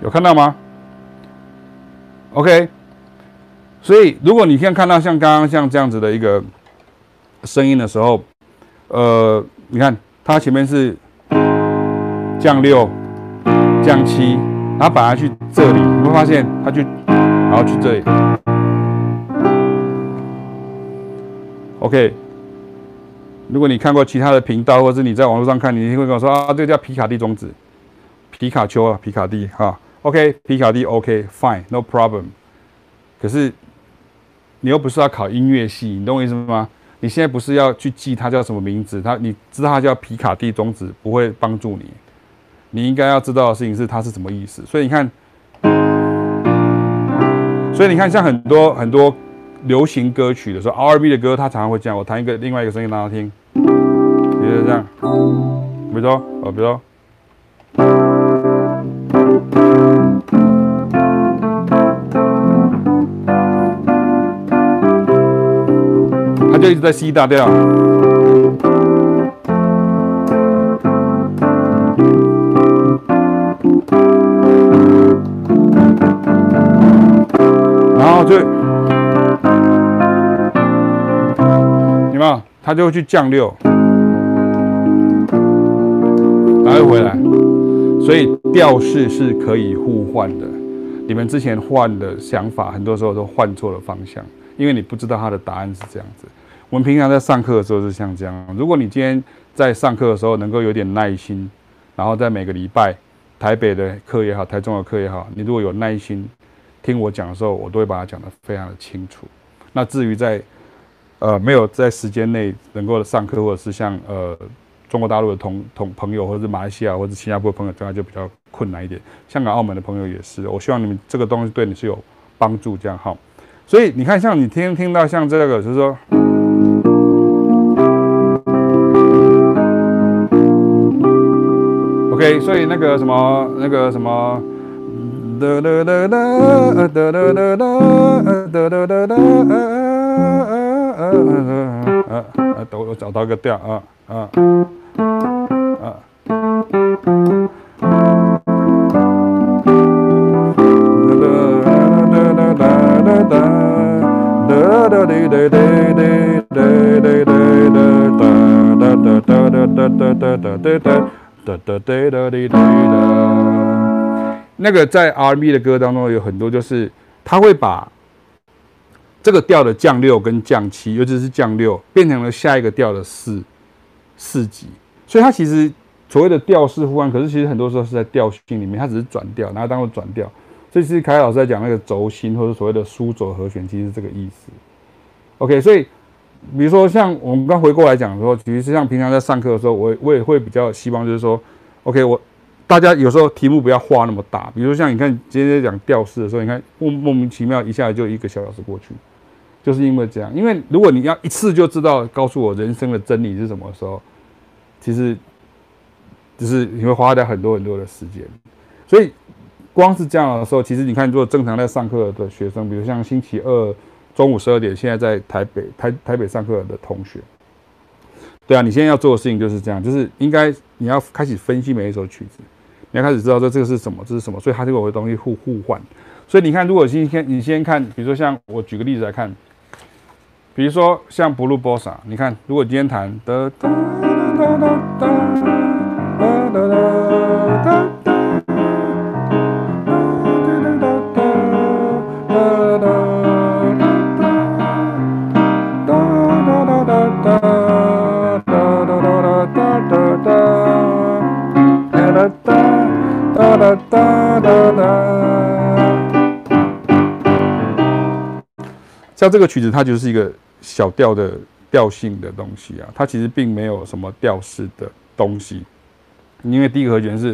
有看到吗？OK，所以如果你现在看到像刚刚像这样子的一个。声音的时候，呃，你看它前面是降六、降七，然后把它去这里，你会发现它去，然后去这里。OK，如果你看过其他的频道，或者是你在网络上看，你一定会跟我说啊，这个叫皮卡蒂中指，皮卡丘啊，皮卡蒂哈。OK，皮卡蒂 OK，Fine，No problem。可是你又不是要考音乐系，你懂我意思吗？你现在不是要去记它叫什么名字？它你知道它叫皮卡蒂中指不会帮助你。你应该要知道的事情是它是什么意思。所以你看，所以你看，像很多很多流行歌曲的时候，R&B 的歌，它常常会这样。我弹一个另外一个声音让他听，比如这样，比如说，哦，比如说。就一直在 C 大调，然后就，有没有？他就会去降六，然后又回来，所以调式是可以互换的。你们之前换的想法，很多时候都换错了方向，因为你不知道他的答案是这样子。我们平常在上课的时候是像这样。如果你今天在上课的时候能够有点耐心，然后在每个礼拜台北的课也好，台中的课也好，你如果有耐心听我讲的时候，我都会把它讲得非常的清楚。那至于在呃没有在时间内能够上课，或者是像呃中国大陆的同同朋友，或者是马来西亚或者新加坡的朋友，这样就比较困难一点。香港、澳门的朋友也是。我希望你们这个东西对你是有帮助，这样好。所以你看，像你听听到像这个，就是说。OK，所以那个什么，那个什么，哒哒哒哒，哒哒哒哒，哒哒哒哒，啊啊，等我找到个调啊啊啊。哒哒哒哒哒哒哒哒哒哒哒哒滴滴哒，那个在 R&B 的歌当中有很多，就是他会把这个调的降六跟降七，尤其是降六，变成了下一个调的四四级。所以它其实所谓的调式互换，可是其实很多时候是在调性里面，它只是转调，拿它当做转调。这是凯老师在讲那个轴心或者所谓的书轴和弦，其实是这个意思。OK，所以。比如说，像我们刚回过来讲说，其实像平常在上课的时候，我我也会比较希望就是说，OK，我大家有时候题目不要画那么大。比如像你看今天讲调式的时候，你看莫莫名其妙一下就一个小小时过去，就是因为这样。因为如果你要一次就知道告诉我人生的真理是什么时候，其实就是你会花掉很多很多的时间。所以光是这样的时候，其实你看，如果正常在上课的学生，比如像星期二。中午十二点，现在在台北台台北上课的同学，对啊，你现在要做的事情就是这样，就是应该你要开始分析每一首曲子，你要开始知道说这个是什么，这是什么，所以它就有的东西互互换。所以你看，如果今天你先看，比如说像我举个例子来看，比如说像 Blue Bossa，你看，如果今天弹哒像这个曲子，它就是一个小调的调性的东西啊，它其实并没有什么调式的东西，因为第一个和弦是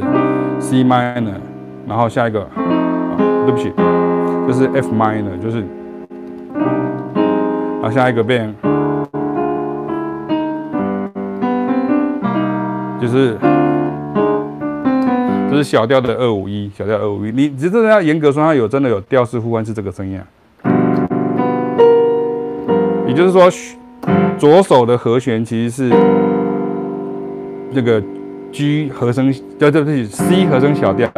C minor，然后下一个，啊、对不起，就是 F minor，就是，然后下一个变，就是，就是小调的二五一，小调二五一，你你真的要严格说，它有真的有调式互换是这个声音啊。也就是说，左手的和弦其实是那个 G 和声，对对对，C 和声小调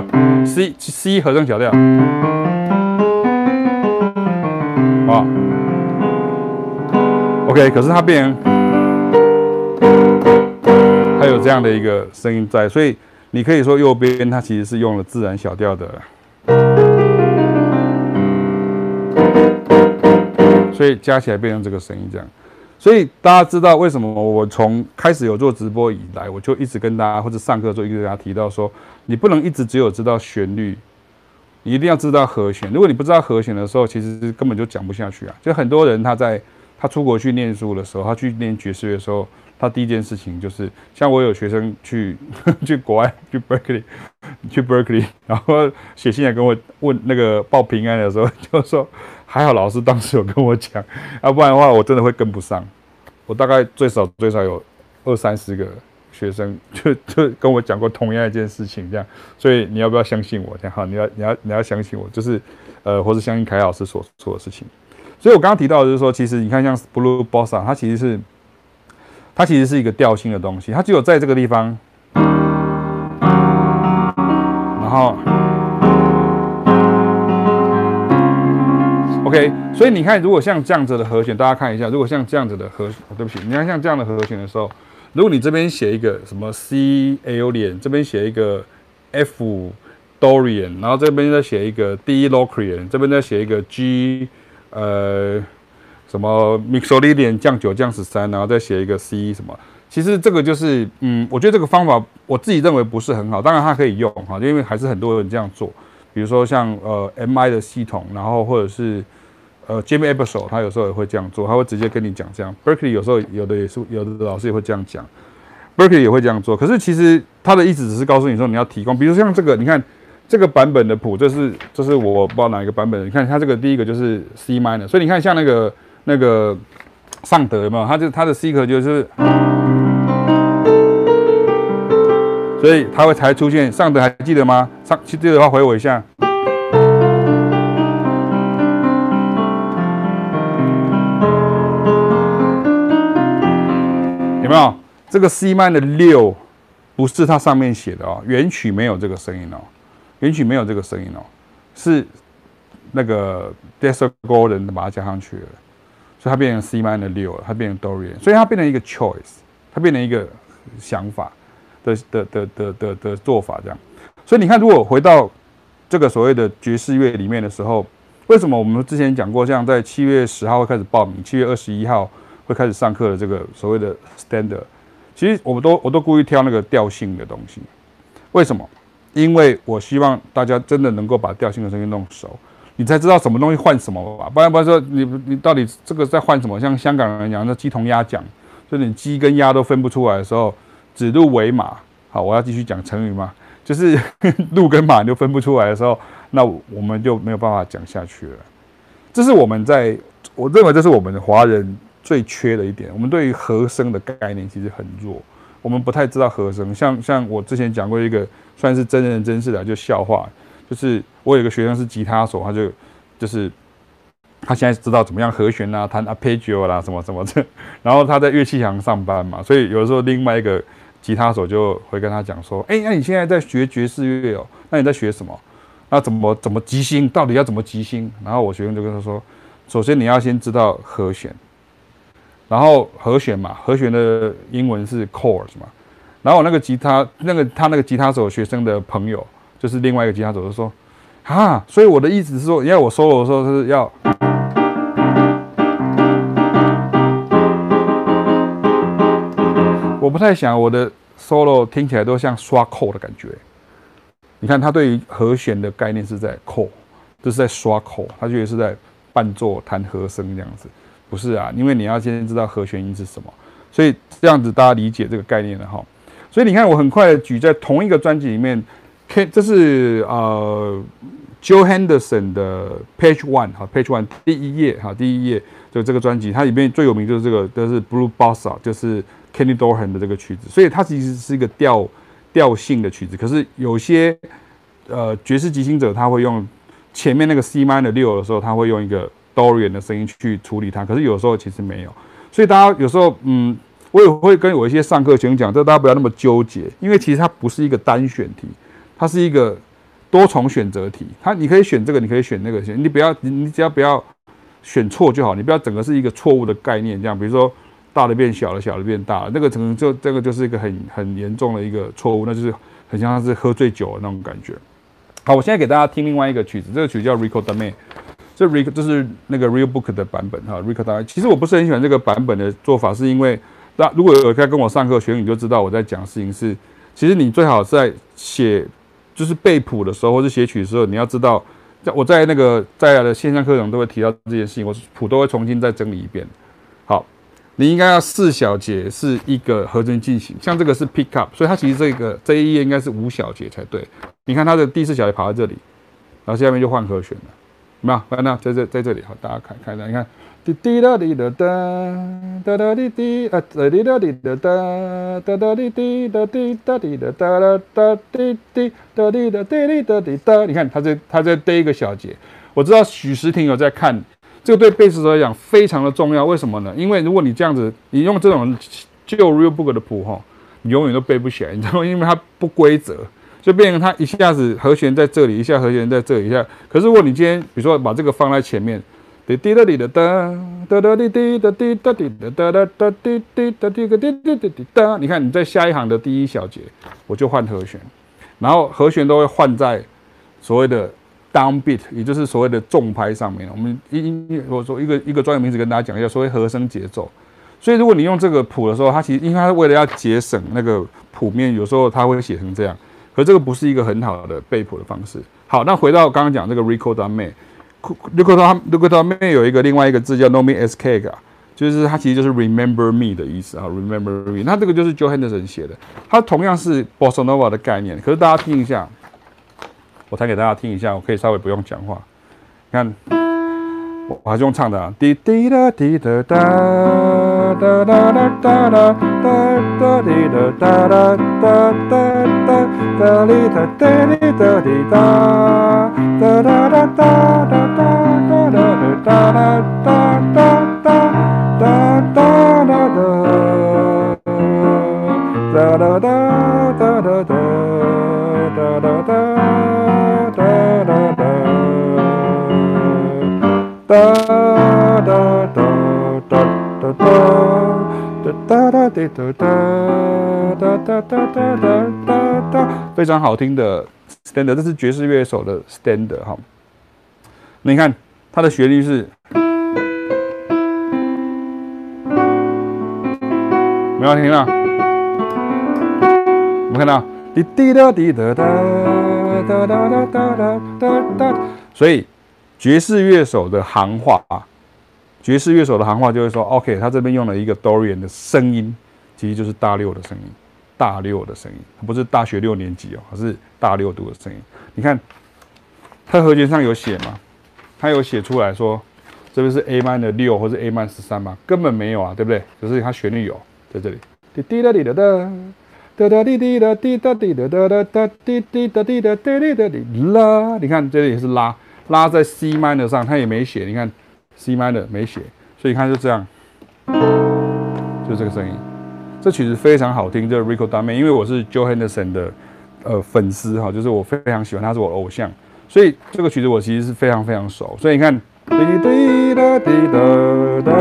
不，C C 和声小调啊，OK，可是它变它有这样的一个声音在，所以。你可以说右边它其实是用了自然小调的，所以加起来变成这个声音这样。所以大家知道为什么我从开始有做直播以来，我就一直跟大家或者上课的时候一直跟大家提到说，你不能一直只有知道旋律，你一定要知道和弦。如果你不知道和弦的时候，其实根本就讲不下去啊。就很多人他在他出国去念书的时候，他去念爵士乐的时候。他第一件事情就是，像我有学生去 [LAUGHS] 去国外去 Berkeley，去 Berkeley，然后写信来跟我问那个报平安的时候，就说还好老师当时有跟我讲，要不然的话我真的会跟不上。我大概最少最少有二三十个学生 [LAUGHS] 就就跟我讲过同样一件事情，这样，所以你要不要相信我？这样哈，你要你要你要相信我，就是呃，或是相信凯老师所做的事情。所以我刚刚提到的就是说，其实你看像 Blue Bossa，它其实是。它其实是一个调性的东西，它只有在这个地方，然后，OK，所以你看，如果像这样子的和弦，大家看一下，如果像这样子的和，对不起，你看像这样的和弦的时候，如果你这边写一个什么 C Aolian，这边写一个 F Dorian，然后这边再写一个 D Locrian，这边再写一个 G，呃。什么 Mixolydian 降九降十三，然后再写一个 C 什么？其实这个就是，嗯，我觉得这个方法我自己认为不是很好。当然它可以用哈，因为还是很多人这样做。比如说像呃 MI 的系统，然后或者是呃 Jamie Ebersole 他有时候也会这样做，他会直接跟你讲这样。Berkeley 有时候有的也是有的老师也会这样讲，Berkeley 也会这样做。可是其实他的意思只是告诉你说你要提供，比如像这个，你看这个版本的谱，这是这是我不知道哪一个版本的。你看它这个第一个就是 C minor，所以你看像那个。那个尚德有没有？他就他的 C 和就是，所以他会才出现尚德，还记得吗？上记得的话回我一下。没有？这个 C 曼的六不是它上面写的哦，原曲没有这个声音哦，原曲没有这个声音哦，是那个 d e s e r t Gordon 把它加上去了。所以它变成 C minor 六了，它变成 Dorian，所以它变成一个 choice，它变成一个想法的的的的的的做法这样。所以你看，如果回到这个所谓的爵士乐里面的时候，为什么我们之前讲过，像在七月十号会开始报名，七月二十一号会开始上课的这个所谓的 standard，其实我们都我都故意挑那个调性的东西。为什么？因为我希望大家真的能够把调性的东西弄熟。你才知道什么东西换什么吧，不然不然说你你到底这个在换什么？像香港人讲的鸡同鸭讲，就是你鸡跟鸭都分不出来的时候，指鹿为马。好，我要继续讲成语嘛，就是 [LAUGHS] 鹿跟马你都分不出来的时候，那我们就没有办法讲下去了。这是我们在我认为这是我们的华人最缺的一点，我们对于和声的概念其实很弱，我们不太知道和声。像像我之前讲过一个算是真人真事的，就笑话。就是我有个学生是吉他手，他就就是他现在知道怎么样和弦啊，弹 arpeggio 啦，什么什么的。[LAUGHS] 然后他在乐器行上班嘛，所以有的时候另外一个吉他手就会跟他讲说：“哎，那你现在在学爵士乐哦？那你在学什么？那怎么怎么即兴？到底要怎么即兴？”然后我学生就跟他说：“首先你要先知道和弦，然后和弦嘛，和弦的英文是 chords 嘛。然后我那个吉他那个他那个吉他手学生的朋友，就是另外一个吉他手就说：啊，所以我的意思是说，因为我 solo 的时候是要。”我不太想我的 solo 听起来都像刷扣的感觉。你看他对于和弦的概念是在扣，就是在刷扣，他觉得是在伴奏弹和声这样子，不是啊？因为你要先知道和弦音是什么，所以这样子大家理解这个概念了哈。所以你看，我很快的举在同一个专辑里面，K 这是呃 Joe Henderson 的 Page One 哈，Page One 第一页哈，第一页就这个专辑，它里面最有名就是这个，就是 Blue Bossa，就是。Kenny Dorham 的这个曲子，所以它其实是一个调调性的曲子。可是有些呃爵士即兴者他会用前面那个 C minor 六的时候，他会用一个 Dorian 的声音去处理它。可是有时候其实没有，所以大家有时候嗯，我也会跟我一些上课学生讲，这大家不要那么纠结，因为其实它不是一个单选题，它是一个多重选择题。它你可以选这个，你可以选那个，选你不要你你只要不要选错就好，你不要整个是一个错误的概念，这样比如说。大的变小了，小的变大了，那个可能就这个就是一个很很严重的一个错误，那就是很像是喝醉酒的那种感觉。好，我现在给大家听另外一个曲子，这个曲子叫 Rico Da Me，这 Rico 就是那个 Real Book 的版本哈，Rico Da Me。其实我不是很喜欢这个版本的做法，是因为那如果有在跟我上课学，你就知道我在讲事情是，其实你最好在写就是背谱的时候，或是写曲的时候，你要知道，在我在那个在的线上课程都会提到这件事情，我谱都会重新再整理一遍。好。你应该要四小节是一个和声进行，像这个是 pick up，所以它其实这个这一页应该是五小节才对。你看它的第四小节跑到这里，然后下面就换和弦了，没有？看到在这在这里，好，大家看看一下，你看滴滴答滴答哒哒哒滴滴啊，哒滴答滴答哒哒哒滴滴哒滴哒滴哒哒哒滴滴哒滴哒滴滴哒滴哒，你看它在它在第一个小节，我知道许时婷有在看。这个对贝斯手来讲非常的重要，为什么呢？因为如果你这样子，你用这种旧 Real Book 的谱哈，你永远都背不起来，你知道吗？因为它不规则，就变成它一下子和弦在这里，一下和弦在这里，一下。可是如果你今天比如说把这个放在前面，滴滴答滴答哒，哒哒滴滴哒滴哒滴哒哒哒哒滴滴哒滴个滴滴滴滴哒，你看你在下一行的第一小节，我就换和弦，然后和弦都会换在所谓的。Downbeat，也就是所谓的重拍上面，我们一一我说一个一个专业名词跟大家讲一下，所谓和声节奏。所以如果你用这个谱的时候，它其实因为它为了要节省那个谱面，有时候它会写成这样。可这个不是一个很好的背谱的方式。好，那回到刚刚讲这个 Rico Da Me，Rico Da Rico Da Me 有一个另外一个字叫 Nome Es Kega，就是它其实就是 Remember Me 的意思啊，Remember Me。那这个就是 Joe Henderson 写的，它同样是 Bossa Nova 的概念。可是大家听一下。我弹给大家听一下，我可以稍微不用讲话。你看，我还是用唱的啊。滴滴答滴答答，哒哒哒哒哒，哒哒滴哒哒哒哒哒哒，哒哒哒哒滴哒，哒哒哒哒哒哒哒哒哒哒哒哒哒哒哒哒哒哒哒哒哒哒哒哒非常好听的 standard，这是爵士乐手的 standard 哈。你看它的旋律是，没有听到？我们看到滴滴答滴答答哒哒哒哒哒哒，所以爵士乐手的行话啊。爵士乐手的行话就会说：“OK，他这边用了一个 Dorian 的声音，其实就是大六的声音，大六的声音，不是大学六年级哦，而是大六度的声音。你看，他和弦上有写吗？他有写出来说，这边是 A m 的六或者 A m 十三吗？根本没有啊，对不对？可是它旋律有在这里，滴滴答滴答哒，哒哒滴滴答滴答滴答哒哒哒滴滴答滴答滴滴答滴啦。你看这里也是拉，拉在 C minor 上，他也没写。你看。” C minor 没写，所以你看就这样，就这个声音。这曲子非常好听，这个 Rico Dame，因为我是 Joe Henderson 的呃粉丝哈，就是我非常喜欢他，是我偶像，所以这个曲子我其实是非常非常熟。所以你看，滴滴答滴答答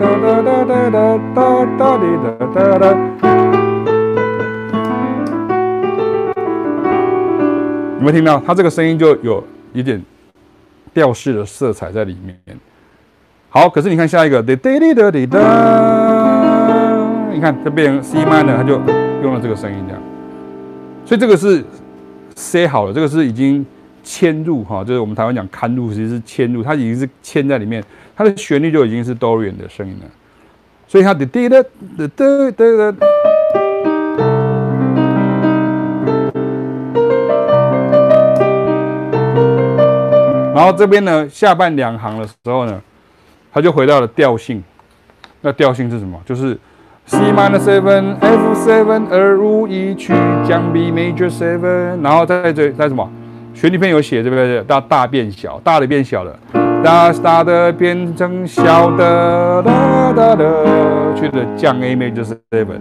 答答答答答答滴答答，有没有听到？它这个声音就有一点。调式的色彩在里面。好，可是你看下一个，你看它变成 C minor，它就用了这个声音这样。所以这个是 C 好了，这个是已经嵌入哈，就是我们台湾讲嵌入，其实是嵌入，它已经是嵌在里面，它的旋律就已经是 Dorian 的声音了。所以它滴滴的滴滴答。然后这边呢，下半两行的时候呢，它就回到了调性。那调性是什么？就是 C minor seven F seven 二五一曲降 B major seven，然后在这在什么？旋律片有写对不对？大大变小，大的变小了，大大的变成小的，哒哒哒，去的降 A major seven，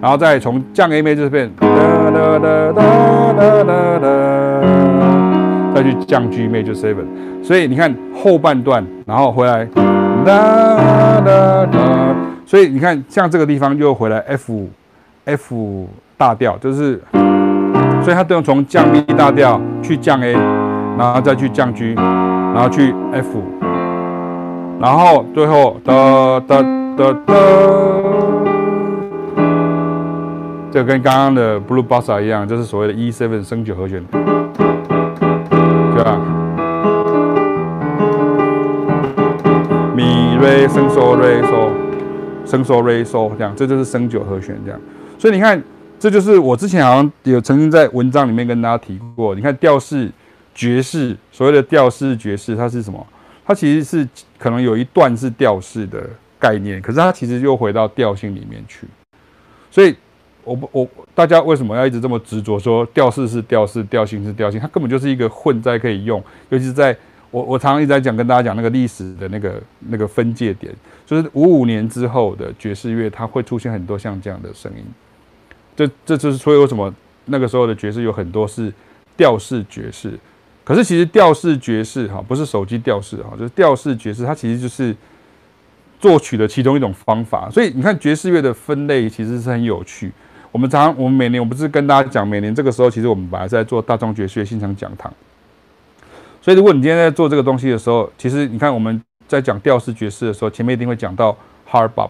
然后再从降 A major 变，哒哒哒哒哒哒。再去降 G major seven，所以你看后半段，然后回来，哒哒哒，所以你看像这个地方又回来 F F 大调，就是，所以它都要从降 B 大调去降 A，然后再去降 G，然后去 F，然后最后哒哒哒哒，这跟刚刚的 Blue Bossa 一样，就是所谓的 E seven 升九和弦。对吧？咪瑞升嗦瑞嗦，升嗦瑞嗦，这样，这就是升九和弦这样。所以你看，这就是我之前好像有曾经在文章里面跟大家提过。你看调式爵士，所谓的调式爵士，它是什么？它其实是可能有一段是调式的概念，可是它其实又回到调性里面去。所以。我不我大家为什么要一直这么执着说调式是调式，调性是调性？它根本就是一个混在可以用，尤其是在我我常常一直在讲跟大家讲那个历史的那个那个分界点，就是五五年之后的爵士乐，它会出现很多像这样的声音。这这就是所以为什么那个时候的爵士有很多是调式爵士，可是其实调式爵士哈不是手机调式哈，就是调式爵士，它其实就是作曲的其中一种方法。所以你看爵士乐的分类其实是很有趣。我们常，我们每年，我不是跟大家讲，每年这个时候，其实我们本来是在做大众爵士现场讲堂。所以，如果你今天在做这个东西的时候，其实你看我们在讲调式爵士的时候，前面一定会讲到 hard bop。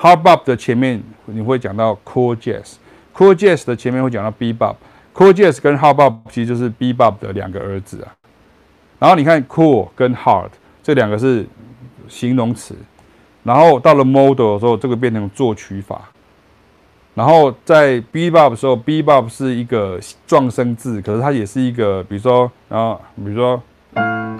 hard bop 的前面你会讲到 cool jazz。cool jazz 的前面会讲到 bebop。cool jazz 跟 hard bop 其实就是 bebop 的两个儿子啊。然后你看 cool 跟 hard 这两个是形容词，然后到了 model 的时候，这个变成作曲法。然后在 bebop 的时候 b b o p 是一个撞声字，可是它也是一个，比如说，然后比如说，它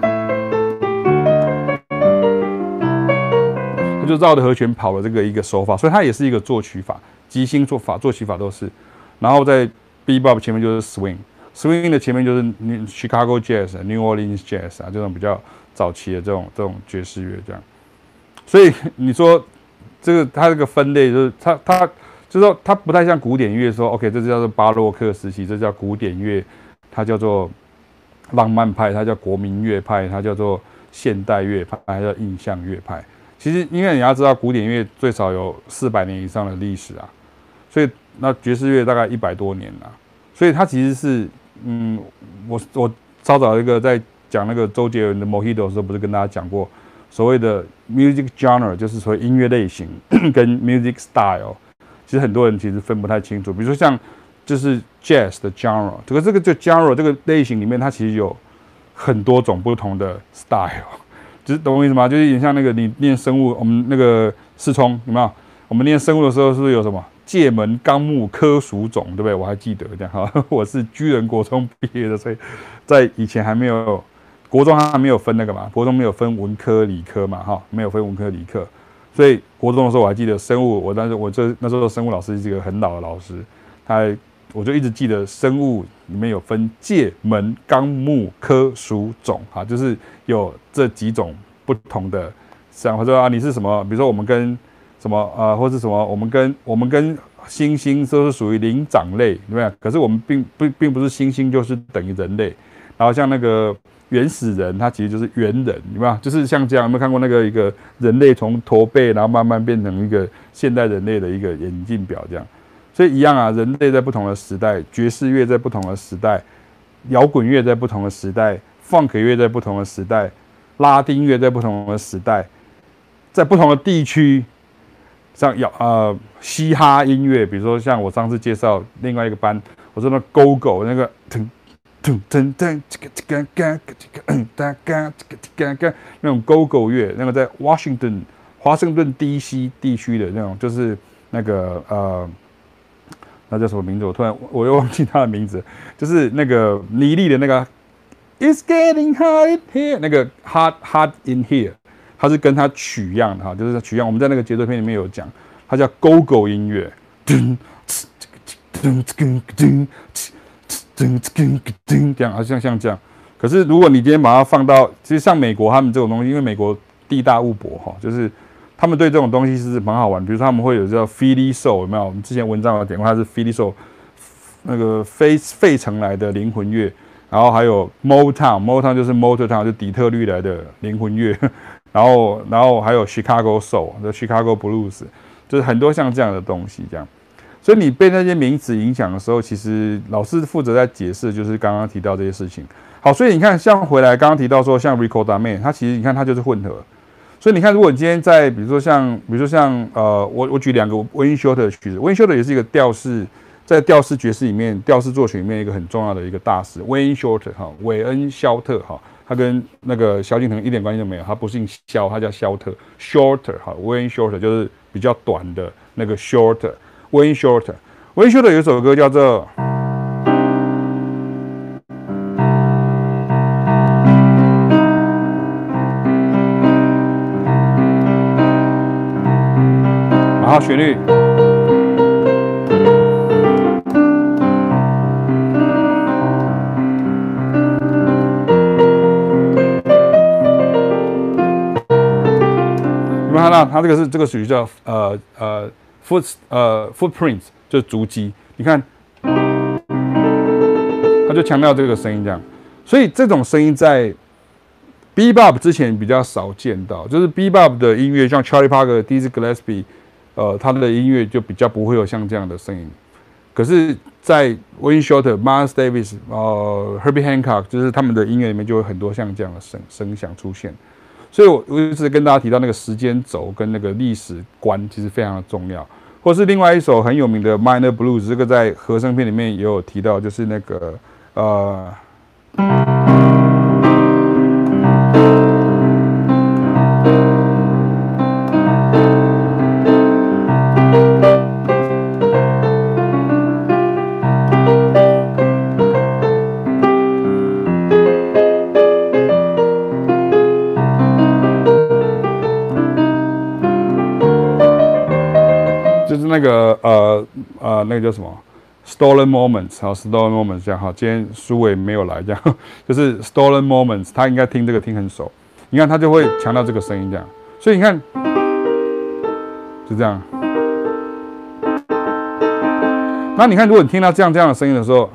就绕着和弦跑了这个一个手法，所以它也是一个作曲法，即兴做法、作曲法都是。然后在 b b o p 前面就是 swing，swing 的前面就是 Chicago Jazz、New Orleans Jazz 啊，这种比较早期的这种这种爵士乐这样。所以你说这个它这个分类就是它它。就是说，它不太像古典乐，说 OK，这就叫做巴洛克时期，这叫古典乐，它叫做浪漫派，它叫国民乐派，它叫做现代乐派，它叫印象乐派。其实，因为你要知道，古典乐最少有四百年以上的历史啊，所以那爵士乐大概一百多年了，所以它其实是，嗯，我我稍早一个在讲那个周杰伦的 Mojito 的时候，不是跟大家讲过，所谓的 music genre 就是所谓音乐类型 [COUGHS] 跟 music style。其实很多人其实分不太清楚，比如说像就是 jazz 的 genre，这个这个就 genre 这个类型里面，它其实有很多种不同的 style，[LAUGHS] 就是懂我意思吗？就是有点像那个你念生物，我们那个四冲有没有？我们念生物的时候是不是有什么界门纲目科属种，对不对？我还记得这样哈，[LAUGHS] 我是居人国中毕业的，所以在以前还没有国中还没有分那个嘛，国中没有分文科理科嘛哈，没有分文科理科。所以国中的时候我还记得生物，我当时我这那时候生物老师是一个很老的老师，他我就一直记得生物里面有分界门纲目科属种，哈，就是有这几种不同的，像或者说啊，你是什么？比如说我们跟什么呃，或是什么，我们跟我们跟猩猩都是属于灵长类，对不对？可是我们并不并不是猩猩，就是等于人类。然后像那个原始人，他其实就是猿人，有没有？就是像这样，有没有看过那个一个人类从驼背，然后慢慢变成一个现代人类的一个眼镜表这样？所以一样啊，人类在不同的时代，爵士乐在不同的时代，摇滚乐在不同的时代，funk 乐在不同的时代，拉丁乐在不同的时代，在不同的地区。像有呃嘻哈音乐，比如说像我上次介绍另外一个班，我说那 Go Go 那个噔噔噔这个这个嘎这个嗯哒嘎这个这个嘎那种 Go Go 乐，那个在 Washington 华盛顿 DC 地区的那种，就是那个呃那叫什么名字？我突然我又忘记他的名字，就是那个尼利的那个 It's getting hot in here，那个 Hot Hot in here。它是跟它取样的哈，就是取样。我们在那个节奏片里面有讲，它叫 Go Go 音乐，噔噔噔噔噔噔噔这样，好像像这样。可是如果你今天把它放到，其实像美国他们这种东西，因为美国地大物博哈，就是他们对这种东西是蛮好玩。比如说他们会有叫 Philly Soul，有没有？我们之前文章有点过，它是 Philly Soul，那个非费城来的灵魂乐。然后还有 Motown，Motown 就是 Motortown，就底特律来的灵魂乐。[LAUGHS] 然后，然后还有 Chicago Soul，就 Chicago Blues，就是很多像这样的东西，这样。所以你被那些名词影响的时候，其实老师负责在解释，就是刚刚提到这些事情。好，所以你看，像回来刚刚提到说，像 Ricordame，它其实你看它就是混合。所以你看，如果你今天在，比如说像，比如说像，呃，我我举两个 Wayne Shorter 的曲子，Wayne Shorter 也是一个调式。在调式爵士里面，调式作曲里面一个很重要的一个大师，Wayne Shorter 哈，韦恩肖特哈，他跟那个萧敬腾一点关系都没有，他不姓萧，他叫肖特，Shorter 哈，Wayne Shorter 就是比较短的那个 Shorter when Shorter，Wayne Shorter 有一首歌叫做，然后旋律。那它这个是这个属于叫呃呃 foot 呃 footprints 就是足迹，你看，他就强调这个声音这样，所以这种声音在 bebop 之前比较少见到，就是 bebop 的音乐像 Charlie Parker、Dizzy Gillespie，呃，他的音乐就比较不会有像这样的声音，可是，在 Wayne Shorter、Miles Davis、呃 Herbie Hancock，就是他们的音乐里面就会很多像这样的声声响出现。所以，我我一直跟大家提到那个时间轴跟那个历史观，其实非常的重要。或是另外一首很有名的 Minor Blues，这个在和声片里面也有提到，就是那个呃。是那个呃呃，那个叫什么？Stolen Moments，好，Stolen Moments 这样哈。今天苏伟没有来，这样 [LAUGHS] 就是 Stolen Moments，他应该听这个听很熟。你看他就会强调这个声音这样，所以你看，就这样。那你看，如果你听到这样这样的声音的时候，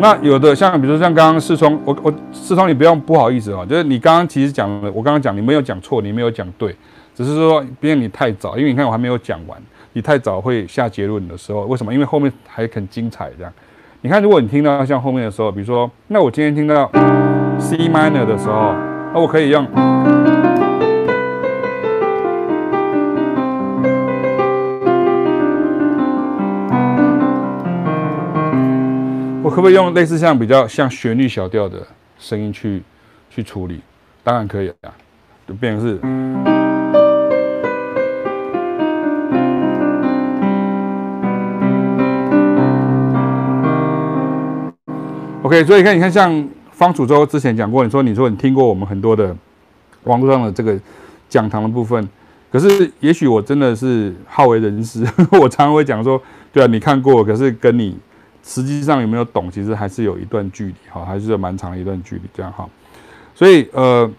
那有的像比如说像刚刚世聪，我我世聪，你不用不好意思啊，就是你刚刚其实讲了，我刚刚讲你没有讲错，你没有讲对。只是说，别你太早，因为你看我还没有讲完，你太早会下结论的时候，为什么？因为后面还很精彩。这样，你看，如果你听到像后面的时候，比如说，那我今天听到 C minor 的时候，那我可以用，我可不可以用类似像比较像旋律小调的声音去去处理？当然可以啊，就变成是。OK，所以看，你看，像方楚洲之前讲过，你说，你说你听过我们很多的网络上的这个讲堂的部分，可是也许我真的是好为人师，[LAUGHS] 我常常会讲说，对啊，你看过，可是跟你实际上有没有懂，其实还是有一段距离，哈，还是有蛮长的一段距离，这样哈。所以呃，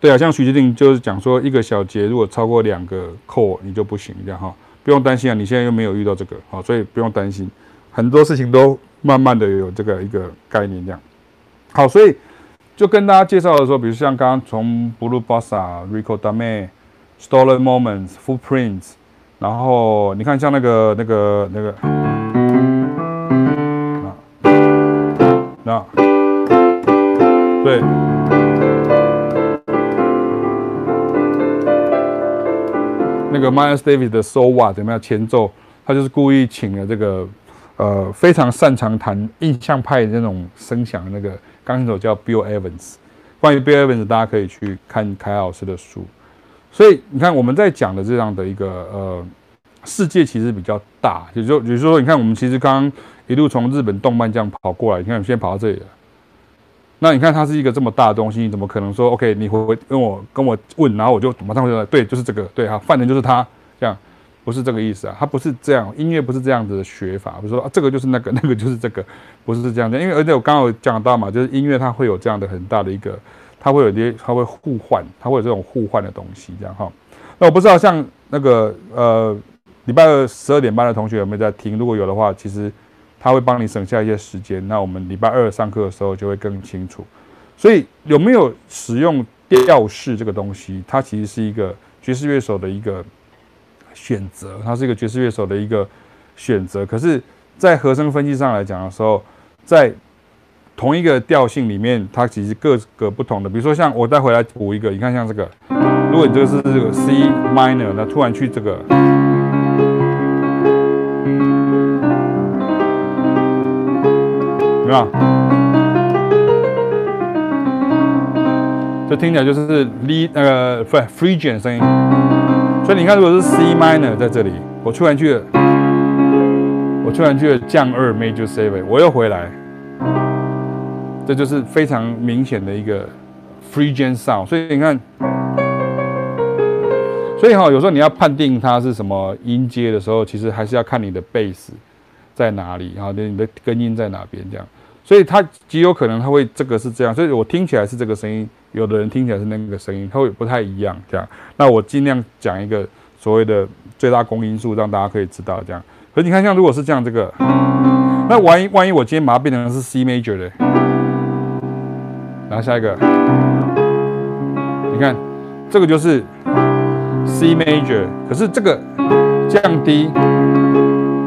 对啊，像徐志定就是讲说，一个小节如果超过两个扣你就不行，这样哈，不用担心啊，你现在又没有遇到这个，好，所以不用担心，很多事情都慢慢的有这个一个概念这样。好，所以就跟大家介绍的时候，比如像刚刚从 Blue Bossa、Rico Dame、Stolen Moments、Footprints，然后你看像那个那个那个，那那对。那个 Miles Davis 的 So What 怎么样？前奏，他就是故意请了这个呃非常擅长弹印象派的那种声响的那个钢琴手叫 Bill Evans。关于 Bill Evans，大家可以去看凯老师的书。所以你看我们在讲的这样的一个呃世界其实比较大，也就也就比如说你看我们其实刚刚一路从日本动漫这样跑过来，你看我们现在跑到这里了。那你看它是一个这么大的东西，你怎么可能说 OK？你会跟我跟我问，然后我就马上回来，对，就是这个，对哈，犯人就是他，不是这个意思啊，它不是这样，音乐不是这样子的学法，比如说啊，这个就是那个，[LAUGHS] 那个就是这个，不是这样的，因为而且我刚刚有讲到嘛，就是音乐它会有这样的很大的一个，它会有一些，它会互换，它会有这种互换的东西，这样哈。那我不知道像那个呃礼拜二十二点半的同学有没有在听？如果有的话，其实。他会帮你省下一些时间，那我们礼拜二上课的时候就会更清楚。所以有没有使用调式这个东西？它其实是一个爵士乐手的一个选择，它是一个爵士乐手的一个选择。可是，在和声分析上来讲的时候，在同一个调性里面，它其实各个不同的。比如说，像我待会来补一个，你看像这个，如果你这个是这个 C minor，那突然去这个。啊，这听起来就是 lead 那个不 Phrygian 声音，所以你看，如果是 C minor 在这里，我突然去了，我突然去了降二 Major Seven，我又回来，这就是非常明显的一个 Phrygian sound。所以你看，所以哈，有时候你要判定它是什么音阶的时候，其实还是要看你的 bass 在哪里，然后你的根音在哪边这样。所以它极有可能它会这个是这样，所以我听起来是这个声音，有的人听起来是那个声音，它会不太一样这样。那我尽量讲一个所谓的最大公因数，让大家可以知道这样。可是你看，像如果是这样，这个，那万一万一我今天把它变成是 C major 的，然后下一个，你看这个就是 C major，可是这个降低。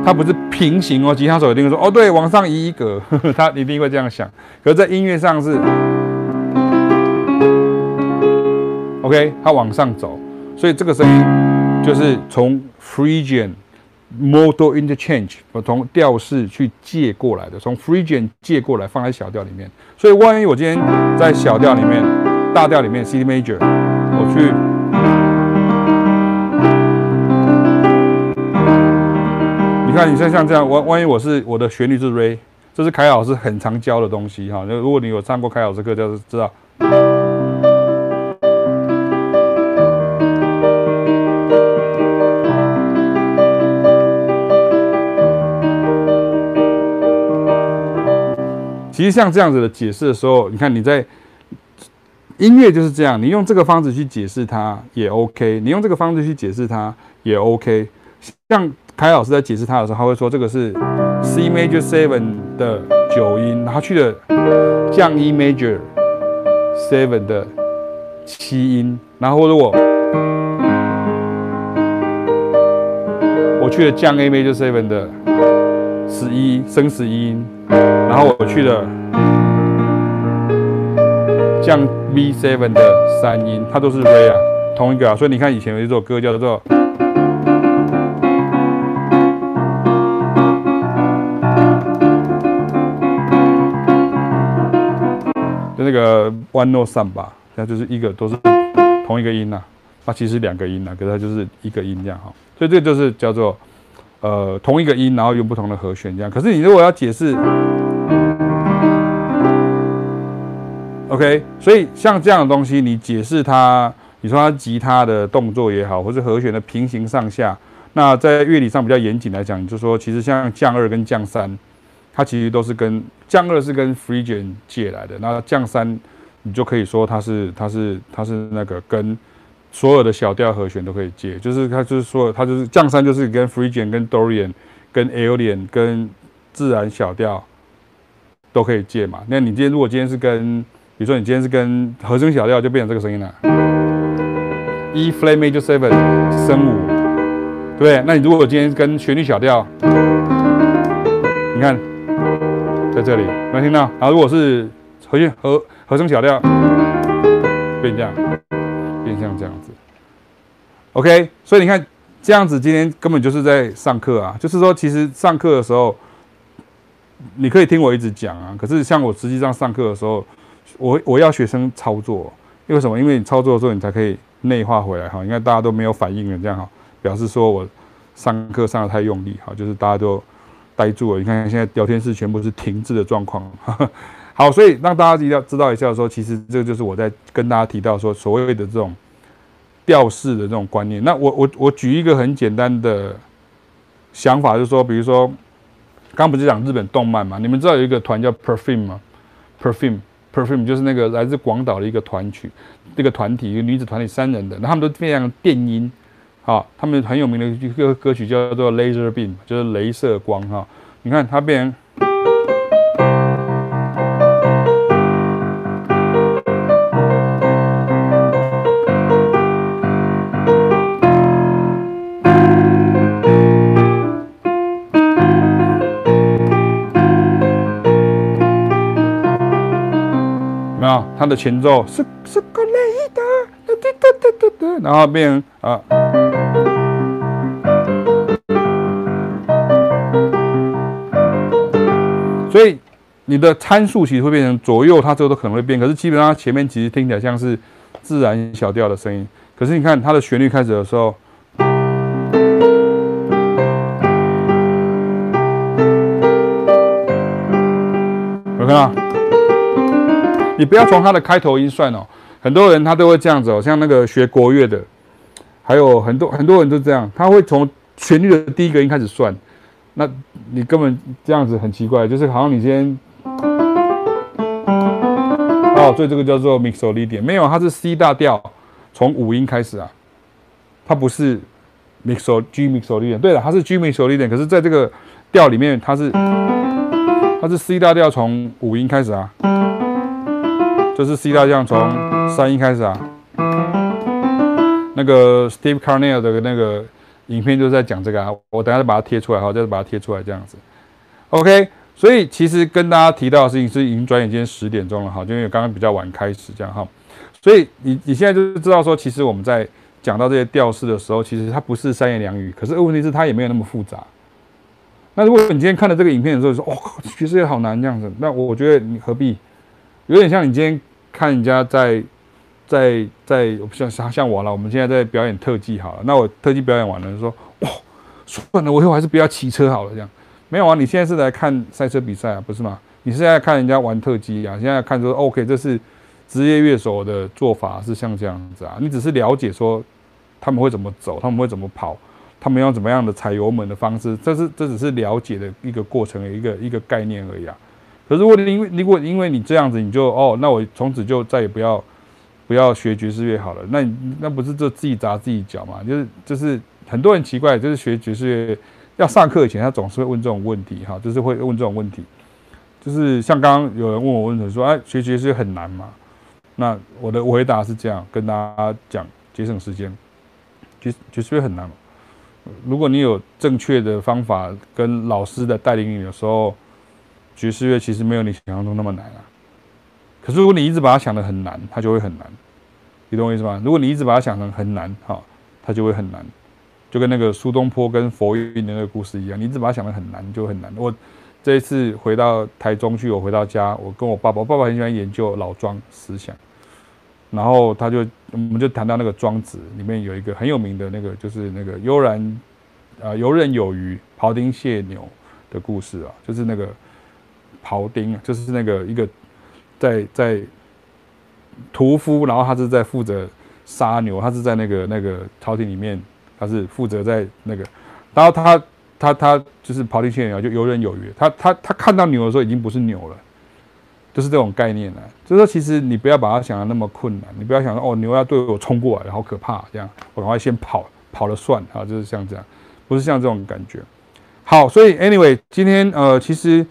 它不是平行哦，吉他手一定会说哦，对，往上移一格，呵呵，他一定会这样想。可是，在音乐上是，OK，它往上走，所以这个声音就是从 Phrygian modal interchange，我从调式去借过来的，从 Phrygian 借过来放在小调里面。所以，万一我今天在小调里面、大调里面 C major，我去。你像像这样，万万一我是我的旋律是 Re，这是凯老师很常教的东西哈。那如果你有上过凯老师课，就是知道。其实像这样子的解释的时候，你看你在音乐就是这样，你用这个方式去解释它也 OK，你用这个方式去解释它也 OK，像。凯老师在解释他的时候，他会说这个是 C major seven 的九音，然后去了降 E major seven 的七音，然后如果我去了降 A major seven 的十一升十一音，然后我去了降 B seven 的三音，它都是 Re 啊，同一个啊，所以你看以前有一首歌叫做。那个 one note 三吧，它就是一个都是同一个音呐、啊，它其实两个音呐、可是它就是一个音这样哈，所以这就是叫做呃同一个音，然后用不同的和弦这样。可是你如果要解释，OK，所以像这样的东西，你解释它，你说它吉他的动作也好，或是和弦的平行上下，那在乐理上比较严谨来讲，你就说其实像降二跟降三。它其实都是跟降二是跟 Phrygian 借来的，那降三你就可以说它是它是它是那个跟所有的小调和弦都可以借，就是它就是说它就是降三就是跟 Phrygian 跟 Dorian 跟 Aolian 跟自然小调都可以借嘛。那你今天如果今天是跟比如说你今天是跟和声小调，就变成这个声音了，E flat major seven 升五，对？那你如果今天跟旋律小调，你看在这里能听到？然后如果是和弦和和声小调，变这样，变像这样子。OK，所以你看这样子，今天根本就是在上课啊。就是说，其实上课的时候，你可以听我一直讲啊。可是像我实际上上课的时候，我我要学生操作，因为什么？因为你操作的时候，你才可以内化回来哈。你看大家都没有反应了，这样哈，表示说我上课上的太用力哈，就是大家都呆住了。你看现在聊天室全部是停滞的状况。[LAUGHS] 好，所以让大家一定要知道一下说，其实这个就是我在跟大家提到说，所谓的这种调式的这种观念。那我我我举一个很简单的想法，就是说，比如说刚不是讲日本动漫嘛？你们知道有一个团叫 Perfume 吗？Perfume。Perfume 就是那个来自广岛的一个团曲，这个团体一个女子团体三人的，那他们都非常电音，好，他们很有名的一个歌曲叫做 Laser Beam，就是镭射光哈。你看它变成，它的前奏是是个雷的，然后变啊，所以你的参数其实会变成左右，它这个都可能会变，可是基本上前面其实听起来像是自然小调的声音，可是你看它的旋律开始的时候，我看到？你不要从它的开头音算哦，很多人他都会这样子哦，像那个学国乐的，还有很多很多人都这样，他会从旋律的第一个音开始算，那你根本这样子很奇怪，就是好像你先，哦，所以这个叫做 Mixolydian，没有，它是 C 大调，从五音开始啊，它不是 Mixo G Mixolydian，对了，它是 G Mixolydian，可是在这个调里面，它是它是 C 大调从五音开始啊。就是 C 大调从三音开始啊，那个 Steve Carnell 的那个影片就是在讲这个啊，我等下再把它贴出来哈，再把它贴出来这样子。OK，所以其实跟大家提到的事情是已经转眼间十点钟了哈，就因为刚刚比较晚开始这样哈，所以你你现在就知道说，其实我们在讲到这些调式的时候，其实它不是三言两语，可是问题是它也没有那么复杂。那如果你今天看了这个影片的时候说，哦，其实也好难这样子，那我我觉得你何必？有点像你今天看人家在在在像像像我了，我们现在在表演特技好了，那我特技表演完了，说哇，算了，我以后还是不要骑车好了，这样没有啊？你现在是来看赛车比赛啊，不是吗？你是在看人家玩特技啊？现在看说 OK，这是职业乐手的做法是像这样子啊？你只是了解说他们会怎么走，他们会怎么跑，他们要怎么样的踩油门的方式，这是这只是了解的一个过程一个一个概念而已啊。可是如果你因为如果因为你这样子，你就哦，那我从此就再也不要不要学爵士乐好了。那那不是就自己砸自己脚嘛？就是就是很多人奇怪，就是学爵士乐要上课以前，他总是会问这种问题哈，就是会问这种问题。就是像刚刚有人问我问题说，哎，学爵士乐很难吗？那我的回答是这样，跟大家讲，节省时间，爵士爵士乐很难。如果你有正确的方法跟老师的带领你的时候。爵士乐其实没有你想象中那么难啊，可是如果你一直把它想得很难，它就会很难，你懂我意思吗？如果你一直把它想成很难，哈，它就会很难，就跟那个苏东坡跟佛印的那个故事一样，你一直把它想得很难，就很难。我这一次回到台中去，我回到家，我跟我爸爸，我爸爸很喜欢研究老庄思想，然后他就我们就谈到那个庄子里面有一个很有名的那个，就是那个悠然啊游刃有余庖丁解牛的故事啊，就是那个。庖丁就是那个一个在在屠夫，然后他是在负责杀牛，他是在那个那个朝廷里面，他是负责在那个，然后他他他就是庖丁解牛，就游刃有余。他他他看到牛的时候已经不是牛了，就是这种概念呢、就是说，其实你不要把它想的那么困难，你不要想说哦，牛要对我冲过来，好可怕，这样我赶快先跑，跑了算啊，就是像这样，不是像这种感觉。好，所以 anyway，今天呃，其实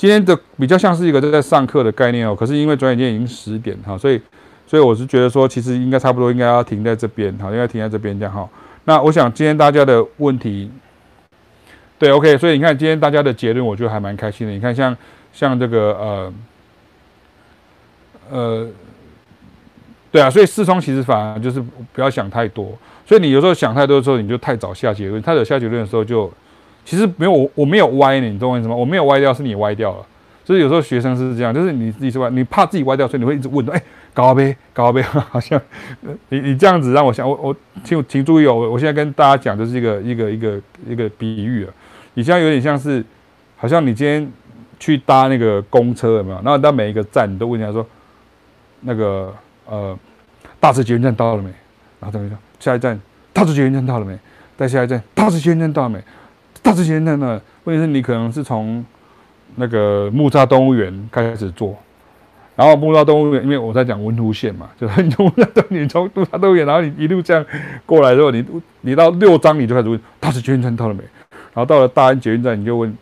今天的比较像是一个正在上课的概念哦。可是因为转眼间已经十点哈，所以所以我是觉得说，其实应该差不多应该要停在这边，哈，应该停在这边这样哈。那我想今天大家的问题，对，OK，所以你看今天大家的结论，我觉得还蛮开心的。你看像像这个呃呃，对啊，所以四窗其实反而就是不要想太多。所以你有时候想太多的时候，你就太早下结论。太早下结论的时候就。其实没有我，我没有歪呢，你懂我意思吗？我没有歪掉，是你歪掉了。就是有时候学生是这样，就是你自己是歪，你怕自己歪掉，所以你会一直问，哎，高杯，高杯，[LAUGHS] 好像你你这样子让我想，我我请请注意哦，我现在跟大家讲，就是一个一个一个一个比喻啊。你现在有点像是，好像你今天去搭那个公车有没有？然后到每一个站，你都问人家说，那个呃，大直捷运站到了没？然后等一下，下一站，大直捷运站到了没？再下一站，大直捷运站到了没？大直捷运站呢？问题是你可能是从那个木栅动物园开始做，然后木栅动物园，因为我在讲文湖线嘛，就是你从木栅动物园，从木栅动物园，然后你一路这样过来之后，你你到六张你就开始问大直捷运站到了没？然后到了大安捷运站，你就问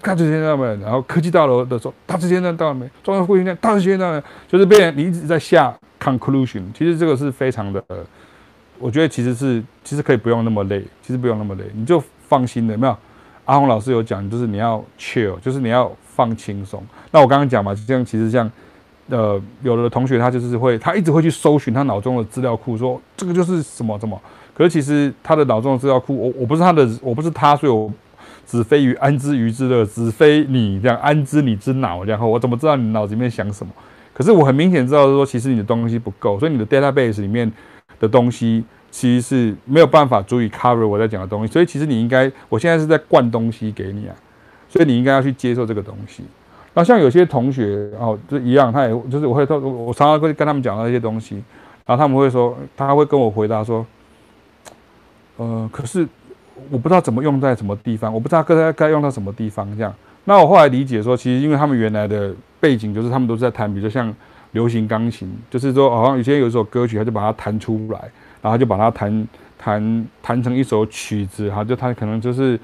大直捷运站到了没？然后科技大楼的时候，大直捷运站到了没？中央复兴站大直捷运站到了没？就是变成你一直在下 conclusion，其实这个是非常的，我觉得其实是其实可以不用那么累，其实不用那么累，你就。放心的，有没有？阿红老师有讲，就是你要 chill，就是你要放轻松。那我刚刚讲嘛，这样其实像，呃，有的同学他就是会，他一直会去搜寻他脑中的资料库，说这个就是什么什么。可是其实他的脑中的资料库，我我不是他的，我不是他，所以我子非鱼安知鱼之乐，子非你这样安知你之脑，然后我怎么知道你脑子里面想什么？可是我很明显知道说，其实你的东西不够，所以你的 database 里面的东西。其实是没有办法足以 cover 我在讲的东西，所以其实你应该，我现在是在灌东西给你啊，所以你应该要去接受这个东西。那像有些同学哦，就一样，他也就是我会，我常常会跟他们讲到一些东西，然后他们会说，他会跟我回答说，呃，可是我不知道怎么用在什么地方，我不知道该该用到什么地方这样。那我后来理解说，其实因为他们原来的背景就是他们都是在弹，比如说像流行钢琴，就是说好像以前有一首歌曲，他就把它弹出来。然后就把它弹弹弹成一首曲子，哈，就他可能就是，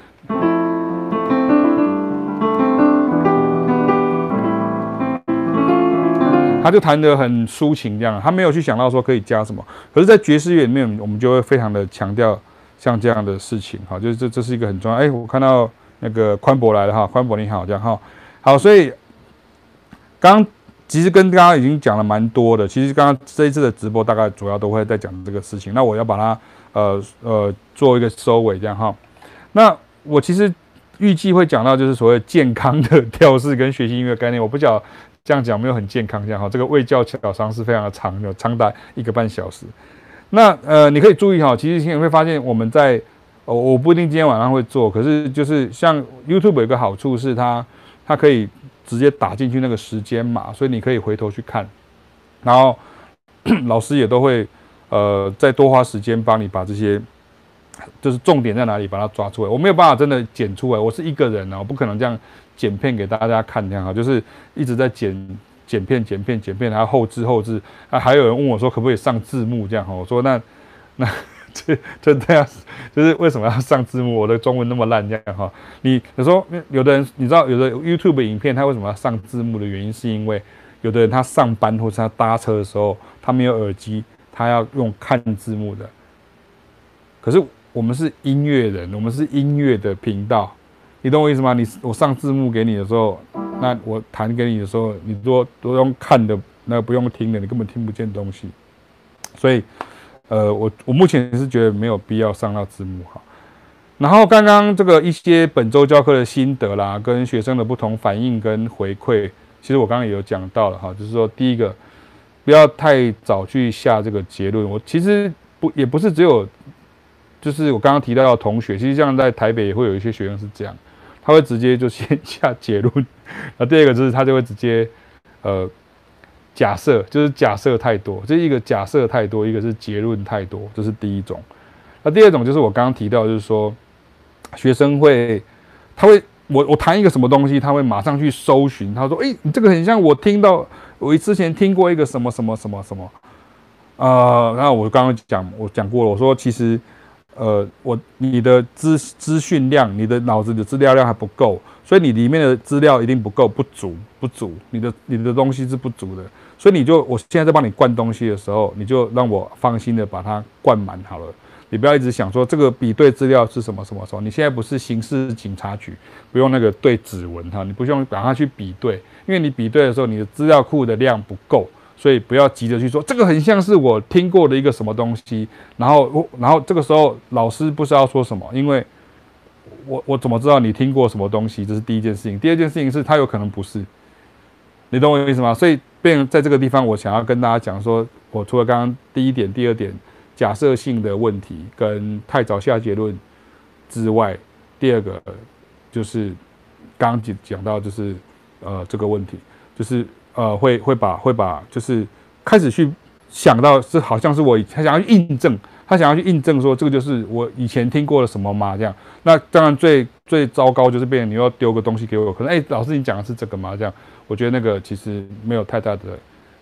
他就弹得很抒情这样，他没有去想到说可以加什么。可是，在爵士乐里面，我们就会非常的强调像这样的事情，哈，就是这这是一个很重要。哎，我看到那个宽博来了哈，宽博你好，这样哈，好，所以刚。其实跟刚刚已经讲了蛮多的，其实刚刚这一次的直播大概主要都会在讲这个事情。那我要把它呃呃做一个收尾，这样哈。那我其实预计会讲到就是所谓健康的调式跟学习音乐概念。我不晓得这样讲没有很健康这样哈。这个未教小商是非常的长，的长达一个半小时。那呃你可以注意哈，其实你会发现我们在我我不一定今天晚上会做，可是就是像 YouTube 有一个好处是它它可以。直接打进去那个时间码，所以你可以回头去看，然后 [COUGHS] 老师也都会呃再多花时间帮你把这些就是重点在哪里把它抓出来。我没有办法真的剪出来，我是一个人啊，我不可能这样剪片给大家看这样哈，就是一直在剪剪片剪片剪片，然后后置后置啊，还有人问我说可不可以上字幕这样哈，我说那那。这 [LAUGHS] 这样，就是为什么要上字幕？我的中文那么烂，这样哈。你有时候有的人，你知道有的 YouTube 影片，他为什么要上字幕的原因，是因为有的人他上班或者他搭车的时候，他没有耳机，他要用看字幕的。可是我们是音乐人，我们是音乐的频道，你懂我意思吗？你我上字幕给你的时候，那我弹给你的时候，你多都用看的，那不用听的，你根本听不见东西，所以。呃，我我目前是觉得没有必要上到字幕哈。然后刚刚这个一些本周教课的心得啦，跟学生的不同反应跟回馈，其实我刚刚也有讲到了哈，就是说第一个，不要太早去下这个结论。我其实不也不是只有，就是我刚刚提到的同学，其实像在台北也会有一些学生是这样，他会直接就先 [LAUGHS] 下结论。那第二个就是他就会直接呃。假设就是假设太多，这一个假设太多，一个是结论太多，这是第一种。那第二种就是我刚刚提到，就是说学生会他会我我谈一个什么东西，他会马上去搜寻。他说：“诶，你这个很像我听到，我之前听过一个什么什么什么什么。”呃，然后我刚刚讲，我讲过了，我说其实，呃，我你的资资讯量，你的脑子的资料量还不够，所以你里面的资料一定不够，不足，不足，你的你的东西是不足的，所以你就我现在在帮你灌东西的时候，你就让我放心的把它灌满好了。你不要一直想说这个比对资料是什么什么什么，你现在不是刑事警察局，不用那个对指纹哈，你不用把它去比对，因为你比对的时候，你的资料库的量不够，所以不要急着去说这个很像是我听过的一个什么东西，然后然后这个时候老师不知道说什么，因为我我怎么知道你听过什么东西？这是第一件事情，第二件事情是它有可能不是，你懂我意思吗？所以变在这个地方，我想要跟大家讲说，我除了刚刚第一点、第二点。假设性的问题跟太早下结论之外，第二个就是刚刚讲到，就是呃这个问题，就是呃会会把会把就是开始去想到是好像是我他想要去印证，他想要去印证说这个就是我以前听过了什么吗？这样，那当然最最糟糕就是变成你要丢个东西给我，可能哎老师你讲的是这个吗？这样，我觉得那个其实没有太大的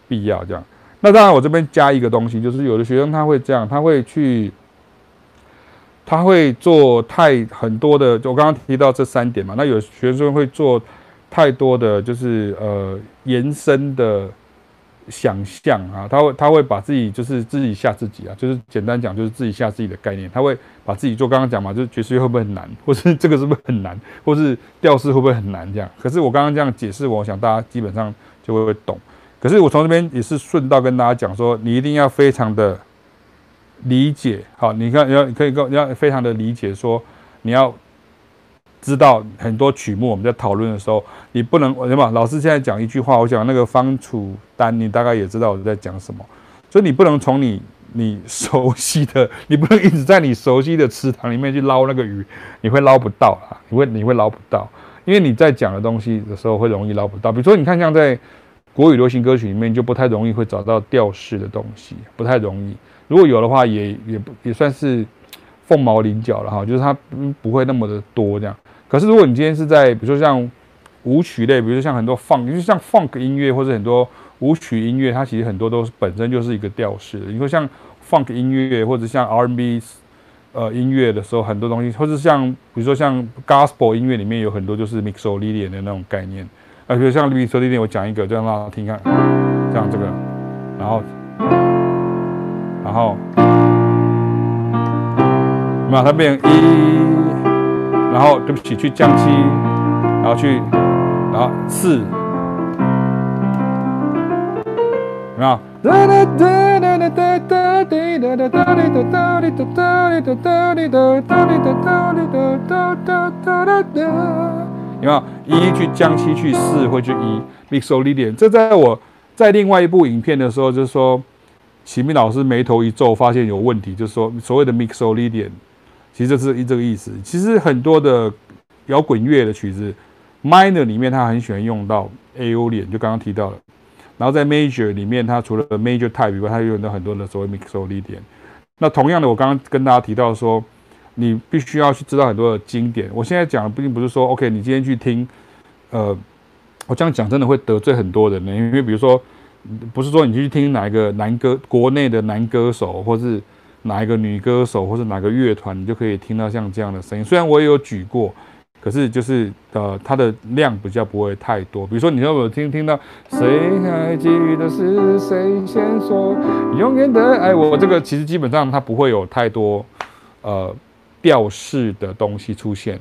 必要这样。那当然，我这边加一个东西，就是有的学生他会这样，他会去，他会做太很多的，就我刚刚提到这三点嘛。那有学生会做太多的，就是呃延伸的想象啊，他会他会把自己就是自己吓自己啊，就是简单讲就是自己吓自己的概念。他会把自己做刚刚讲嘛，就是爵士乐会不会很难，[LAUGHS] 或是这个是不是很难，或是调式会不会很难这样。可是我刚刚这样解释，我想大家基本上就会懂。可是我从这边也是顺道跟大家讲说，你一定要非常的理解，好，你看，你要可以跟你要非常的理解说，你要知道很多曲目我们在讨论的时候，你不能什么？老师现在讲一句话，我讲那个方楚丹，你大概也知道我在讲什么，所以你不能从你你熟悉的，你不能一直在你熟悉的池塘里面去捞那个鱼，你会捞不到啊，你会你会捞不到，因为你在讲的东西的时候会容易捞不到，比如说你看像在。国语流行歌曲里面就不太容易会找到调式的东西，不太容易。如果有的话也，也不也算是凤毛麟角了哈，就是它不会那么的多这样。可是如果你今天是在比如说像舞曲类，比如说像很多 funk，就像 funk 音乐或者很多舞曲音乐，它其实很多都是本身就是一个调式。你说像 funk 音乐或者像 R&B 呃音乐的时候，很多东西，或者像比如说像 gospel 音乐里面有很多就是 mixolydian 的那种概念。啊，比如像 mixolydian，我讲一个，这样让他听看，像这个，然后，然后，那它变成一，然后对不起，去降七，然后去，然后四，有没有？有没有一去降七去四会去一 mixolydian？这在我在另外一部影片的时候，就是说，启明老师眉头一皱，发现有问题，就是说所谓的 mixolydian，其实这是一这个意思。其实很多的摇滚乐的曲子，minor 里面他很喜欢用到 Aolian，就刚刚提到了。然后在 major 里面，它除了 major type 以外，它又用到很多的所谓 mixolydian。那同样的，我刚刚跟大家提到说。你必须要去知道很多的经典。我现在讲的并不是说，OK，你今天去听，呃，我这样讲真的会得罪很多人呢。因为比如说，不是说你去听哪一个男歌，国内的男歌手，或是哪一个女歌手，或者哪个乐团，你就可以听到像这样的声音。虽然我也有举过，可是就是呃，它的量比较不会太多。比如说，你要我听听到谁还记得是谁先说永远的爱我，这个其实基本上它不会有太多呃。调式的东西出现，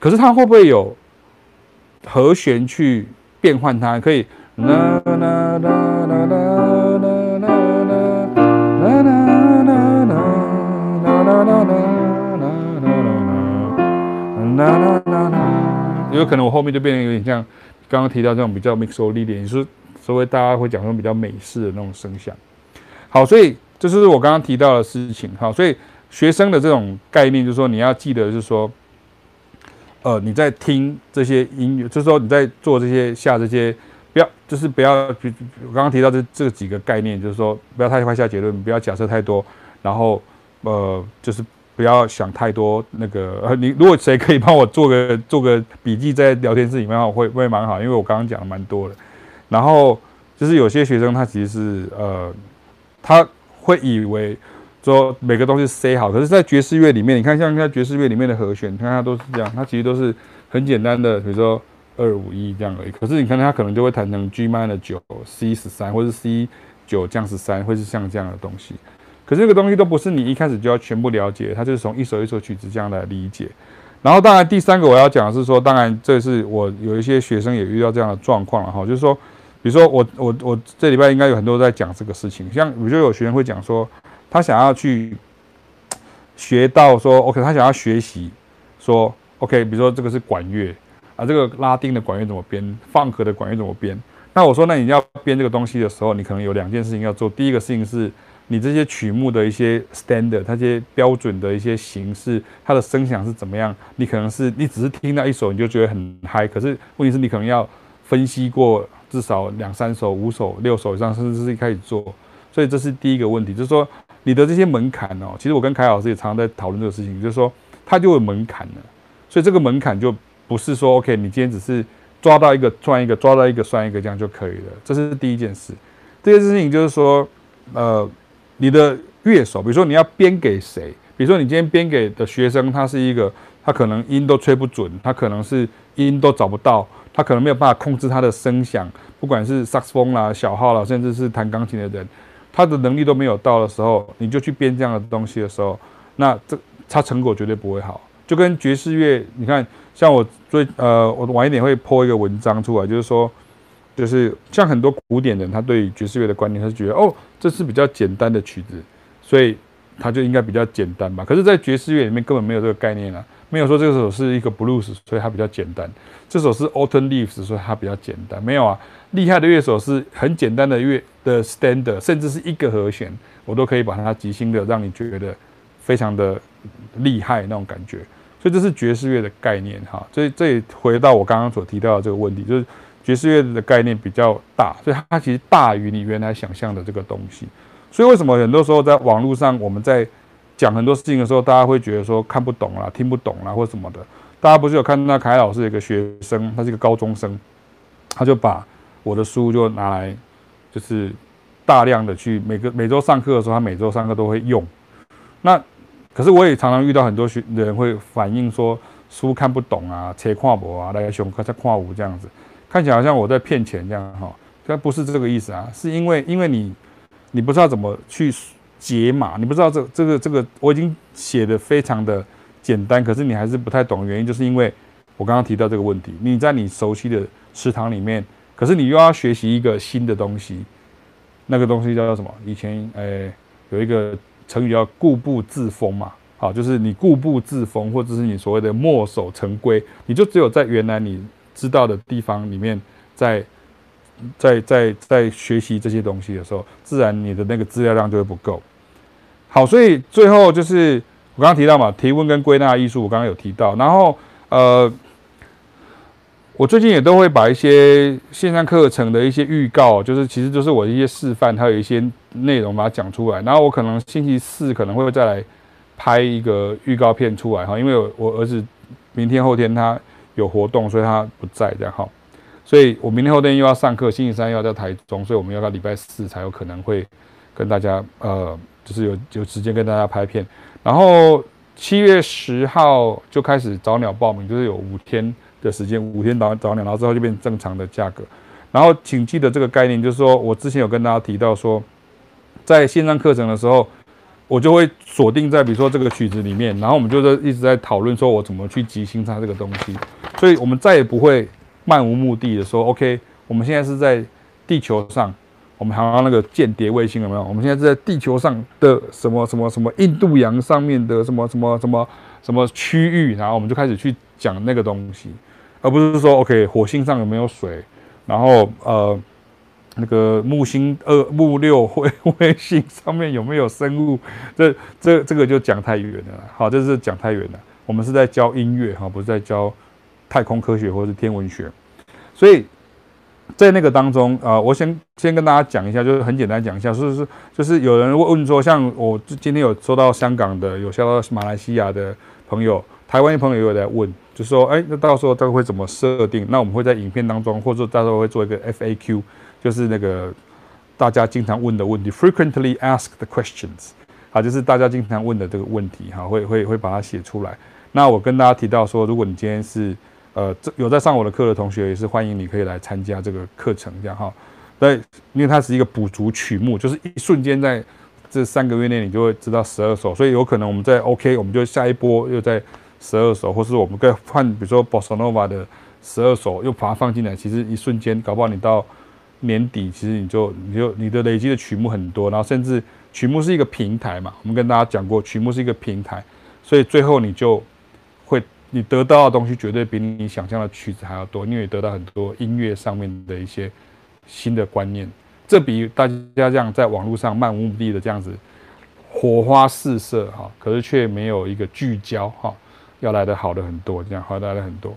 可是它会不会有和弦去变换它？可以，啦啦啦啦啦啦啦啦啦啦有可能我后面就变得有点像刚刚提到这种比较 mixolydian，也是所谓大家会讲那种比较美式的那种声响。好，所以这是我刚刚提到的事情。好，所以。学生的这种概念，就是说你要记得，就是说，呃，你在听这些音乐，就是说你在做这些下这些，不要，就是不要，我刚刚提到这这几个概念，就是说不要太快下结论，不要假设太多，然后呃，就是不要想太多。那个呃，你如果谁可以帮我做个做个笔记在聊天室里面，我会会蛮好，因为我刚刚讲的蛮多的。然后就是有些学生他其实是呃，他会以为说每个东西 C 好，可是，在爵士乐里面，你看像在爵士乐里面的和弦，你看它都是这样，它其实都是很简单的，比如说二五一这样而已。可是你看它可能就会弹成 G minor 九 C 十三，或是 C 九降十三，会是像这样的东西。可是这个东西都不是你一开始就要全部了解，它就是从一首一首曲子这样来理解。然后当然第三个我要讲的是说，当然这是我有一些学生也遇到这样的状况了哈，就是说，比如说我我我这礼拜应该有很多在讲这个事情，像比如说有学生会讲说，他想要去学到说，OK，他想要学习说，OK，比如说这个是管乐啊，这个拉丁的管乐怎么编放克的管乐怎么编？那我说，那你要编这个东西的时候，你可能有两件事情要做，第一个事情是。你这些曲目的一些 standard，它这些标准的一些形式，它的声响是怎么样？你可能是你只是听到一首你就觉得很嗨，可是问题是你可能要分析过至少两三首、五首、六首以上，甚至是一开始做。所以这是第一个问题，就是说你的这些门槛哦。其实我跟凯老师也常常在讨论这个事情，就是说它就有门槛了。所以这个门槛就不是说 OK，你今天只是抓到一个算一个，抓到一个算一个这样就可以了。这是第一件事。第二件事情就是说，呃。你的乐手，比如说你要编给谁？比如说你今天编给的学生，他是一个，他可能音都吹不准，他可能是音都找不到，他可能没有办法控制他的声响，不管是萨克斯风啦、小号啦，甚至是弹钢琴的人，他的能力都没有到的时候，你就去编这样的东西的时候，那这他成果绝对不会好。就跟爵士乐，你看，像我最呃，我晚一点会 po 一个文章出来，就是说。就是像很多古典人，他对爵士乐的观念，他是觉得哦，这是比较简单的曲子，所以他就应该比较简单吧。可是，在爵士乐里面根本没有这个概念啊，没有说这首是一个 blues，所以它比较简单；这首是 autumn leaves，所以它比较简单。没有啊，厉害的乐手是很简单的乐的 standard，甚至是一个和弦，我都可以把它即兴的让你觉得非常的厉害那种感觉。所以这是爵士乐的概念哈。所以这也回到我刚刚所提到的这个问题，就是。爵士乐的概念比较大，所以它其实大于你原来想象的这个东西。所以为什么很多时候在网络上我们在讲很多事情的时候，大家会觉得说看不懂啦、听不懂啦或什么的？大家不是有看到凯老师有一个学生，他是一个高中生，他就把我的书就拿来，就是大量的去每个每周上课的时候，他每周上课都会用。那可是我也常常遇到很多学人会反映说书看不懂啊，切跨博啊，来上课再看无这样子。看起来好像我在骗钱这样哈，但不是这个意思啊，是因为因为你你不知道怎么去解码，你不知道这这个这个我已经写的非常的简单，可是你还是不太懂原因，就是因为我刚刚提到这个问题，你在你熟悉的池塘里面，可是你又要学习一个新的东西，那个东西叫做什么？以前诶、有一个成语叫固步自封嘛，好，就是你固步自封，或者是你所谓的墨守成规，你就只有在原来你。知道的地方里面，在在在在学习这些东西的时候，自然你的那个资料量就会不够。好，所以最后就是我刚刚提到嘛，提问跟归纳艺术，我刚刚有提到。然后呃，我最近也都会把一些线上课程的一些预告，就是其实就是我一些示范，还有一些内容把它讲出来。然后我可能星期四可能会再来拍一个预告片出来哈，因为我我儿子明天后天他。有活动，所以他不在这样哈，所以我明天后天又要上课，星期三又要在台中，所以我们要到礼拜四才有可能会跟大家呃，就是有有时间跟大家拍片。然后七月十号就开始早鸟报名，就是有五天的时间，五天早早鸟，然后之后就变正常的价格。然后请记得这个概念，就是说我之前有跟大家提到说，在线上课程的时候。我就会锁定在比如说这个曲子里面，然后我们就在一直在讨论说我怎么去即兴它这个东西，所以我们再也不会漫无目的的说 OK，我们现在是在地球上，我们好像那个间谍卫星有没有？我们现在是在地球上的什么什么什么印度洋上面的什么什么什么什么区域，然后我们就开始去讲那个东西，而不是说 OK 火星上有没有水，然后呃。那个木星二、木六卫卫星上面有没有生物？这、这、这个就讲太远了。好，这是讲太远了。我们是在教音乐哈，不是在教太空科学或是天文学。所以，在那个当中啊、呃，我先先跟大家讲一下，就是很简单讲一下，说是就是有人问说，像我今天有收到香港的，有收到马来西亚的朋友，台湾的朋友有在问，就说，哎，那到时候他会怎么设定？那我们会在影片当中，或者到时候会做一个 FAQ，就是那个大家经常问的问题，frequently asked questions，啊，就是大家经常问的这个问题，哈，会会会把它写出来。那我跟大家提到说，如果你今天是呃，这有在上我的课的同学，也是欢迎你可以来参加这个课程，这样哈。对，因为它是一个补足曲目，就是一瞬间在这三个月内，你就会知道十二首，所以有可能我们在 OK，我们就下一波又在十二首，或是我们可以换，比如说 Bossa Nova 的十二首，又把它放进来。其实一瞬间，搞不好你到年底，其实你就你就你的累积的曲目很多，然后甚至曲目是一个平台嘛，我们跟大家讲过，曲目是一个平台，所以最后你就会。你得到的东西绝对比你想象的曲子还要多，因为得到很多音乐上面的一些新的观念，这比大家这样在网络上漫无目的的这样子火花四射哈，可是却没有一个聚焦哈，要来的好的很多，这样好来的很多。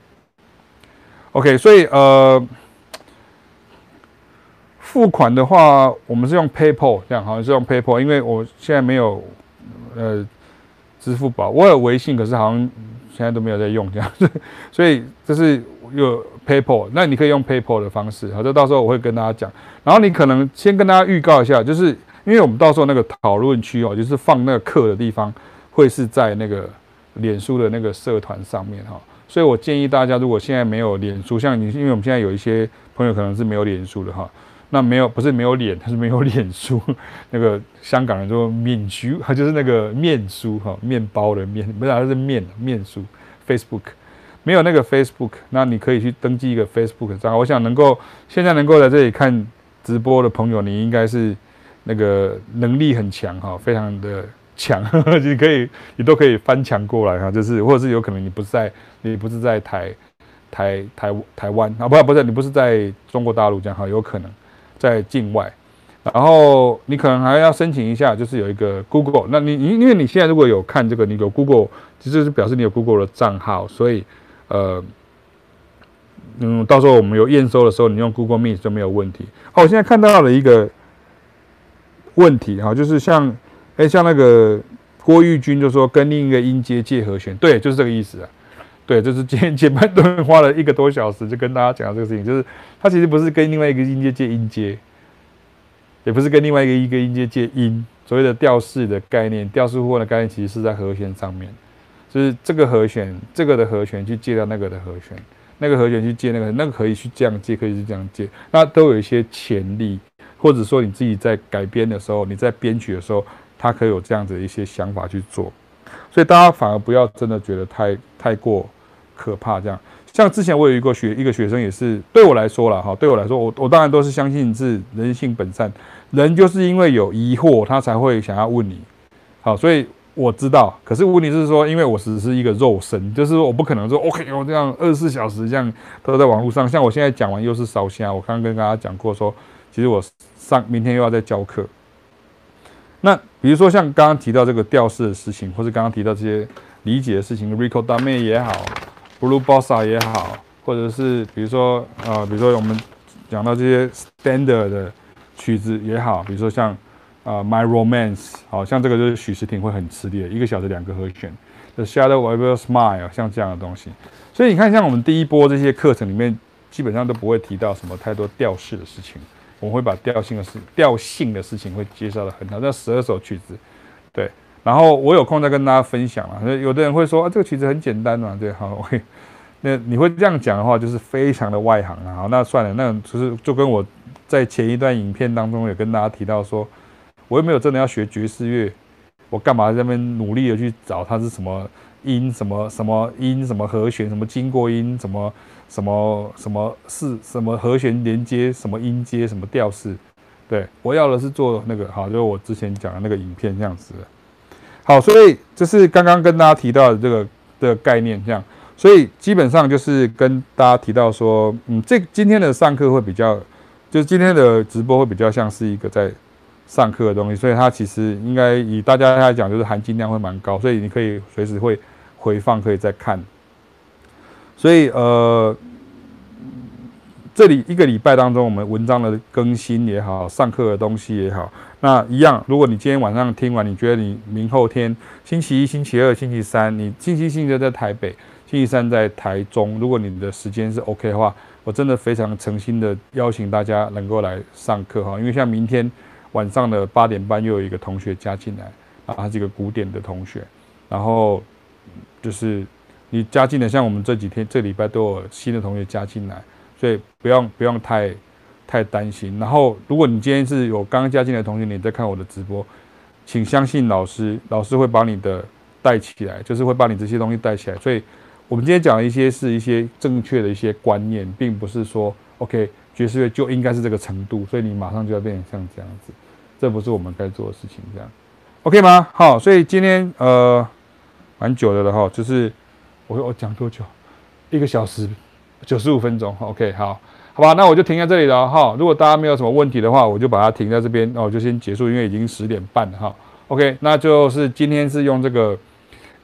OK，所以呃，付款的话，我们是用 PayPal 这样，好像是用 PayPal，因为我现在没有呃支付宝，我有微信，可是好像。现在都没有在用这样子，[LAUGHS] 所以这是有 PayPal，那你可以用 PayPal 的方式，好，这到时候我会跟大家讲。然后你可能先跟大家预告一下，就是因为我们到时候那个讨论区哦，就是放那个课的地方，会是在那个脸书的那个社团上面哈。所以我建议大家，如果现在没有脸书，像你，因为我们现在有一些朋友可能是没有脸书的哈。那没有，不是没有脸，他是没有脸书。那个香港人说面书，他就是那个面书哈，面包的面，不是，它是面面书。Facebook 没有那个 Facebook，那你可以去登记一个 Facebook 账号。我想能够现在能够在这里看直播的朋友，你应该是那个能力很强哈，非常的强，[LAUGHS] 你可以你都可以翻墙过来哈，就是或者是有可能你不是在你不是在台台台台湾啊，不不是你不是在中国大陆这样哈，有可能。在境外，然后你可能还要申请一下，就是有一个 Google，那你你因为你现在如果有看这个，你有 Google，其实是表示你有 Google 的账号，所以呃，嗯，到时候我们有验收的时候，你用 Google Meet 就没有问题。好，我现在看到了一个问题哈，就是像哎像那个郭玉军就说跟另一个音阶借和弦，对，就是这个意思啊。对，就是今天前半段花了一个多小时，就跟大家讲这个事情，就是它其实不是跟另外一个音阶借音阶，也不是跟另外一个一个音阶借音。所谓的调式的概念，调式互换的概念，其实是在和弦上面，就是这个和弦，这个的和弦去借到那个的和弦，那个和弦去借那个，那个可以去这样借，可以去这样借，那都有一些潜力，或者说你自己在改编的时候，你在编曲的时候，它可以有这样子的一些想法去做，所以大家反而不要真的觉得太太过。可怕，这样。像之前我有一个学一个学生也是对我来说了哈，对我来说我我当然都是相信是人性本善，人就是因为有疑惑他才会想要问你，好，所以我知道，可是问题是说，因为我只是一个肉身，就是说我不可能说 OK 我这样二十四小时这样都在网络上，像我现在讲完又是烧香，我刚刚跟大家讲过说，其实我上明天又要再教课，那比如说像刚刚提到这个调式的事情，或是刚刚提到这些理解的事情，Ricordame 也好。Blue Bossa 也好，或者是比如说呃，比如说我们讲到这些 standard 的曲子也好，比如说像啊、呃、My Romance，好像这个就是许时婷会很吃力的，一个小时两个和弦，The Shadow of Your Smile，像这样的东西。所以你看，像我们第一波这些课程里面，基本上都不会提到什么太多调式的事情，我们会把调性的事、调性的事情会介绍得很好。那十二首曲子，对。然后我有空再跟大家分享了。有的人会说啊，这个其实很简单嘛，对，好，OK，那你会这样讲的话，就是非常的外行啊。好，那算了，那就是就跟我在前一段影片当中有跟大家提到说，我又没有真的要学爵士乐，我干嘛在那边努力的去找它是什么音，什么什么音，什么和弦，什么经过音，什么什么什么是什么和弦连接，什么音阶，什么调式，对，我要的是做那个，好，就是我之前讲的那个影片这样子。好，所以这是刚刚跟大家提到的这个的概念，这样，所以基本上就是跟大家提到说，嗯，这今天的上课会比较，就是今天的直播会比较像是一个在上课的东西，所以它其实应该以大家来讲，就是含金量会蛮高，所以你可以随时会回放，可以再看。所以呃，这里一个礼拜当中，我们文章的更新也好，上课的东西也好，那一样。如果你今天晚上听完，你觉得你明后天星期一、星期二、星期三，你星期一、星期二在台北，星期三在台中，如果你的时间是 OK 的话，我真的非常诚心的邀请大家能够来上课哈。因为像明天晚上的八点半又有一个同学加进来啊，他是一个古典的同学，然后就是。你加进来，像我们这几天这礼拜都有新的同学加进来，所以不用不用太太担心。然后，如果你今天是有刚刚加进来的同学，你在看我的直播，请相信老师，老师会把你的带起来，就是会把你这些东西带起来。所以，我们今天讲的一些是一些正确的一些观念，并不是说 OK 爵士乐就应该是这个程度，所以你马上就要变成像这样子，这不是我们该做的事情。这样 OK 吗？好，所以今天呃蛮久的了哈，就是。我我讲多久？一个小时九十五分钟。OK，好，好吧，那我就停在这里了哈。如果大家没有什么问题的话，我就把它停在这边，那我就先结束，因为已经十点半了哈。OK，那就是今天是用这个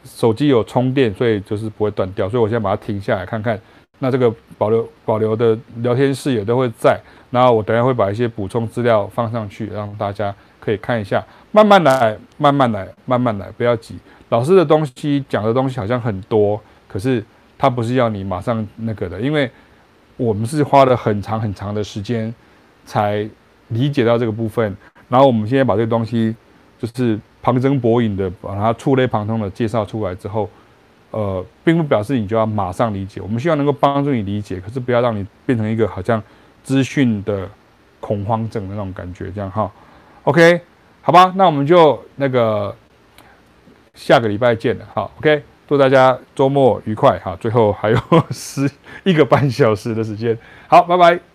手机有充电，所以就是不会断掉，所以我先把它停下来看看。那这个保留保留的聊天室也都会在，然后我等下会把一些补充资料放上去，让大家可以看一下。慢慢来，慢慢来，慢慢来，不要急。老师的东西讲的东西好像很多。可是他不是要你马上那个的，因为我们是花了很长很长的时间才理解到这个部分。然后我们现在把这个东西就是旁征博引的把它触类旁通的介绍出来之后，呃，并不表示你就要马上理解。我们希望能够帮助你理解，可是不要让你变成一个好像资讯的恐慌症的那种感觉，这样哈。OK，好吧，那我们就那个下个礼拜见了，好，OK。祝大家周末愉快哈！最后还有 [LAUGHS] 十一个半小时的时间，好，拜拜。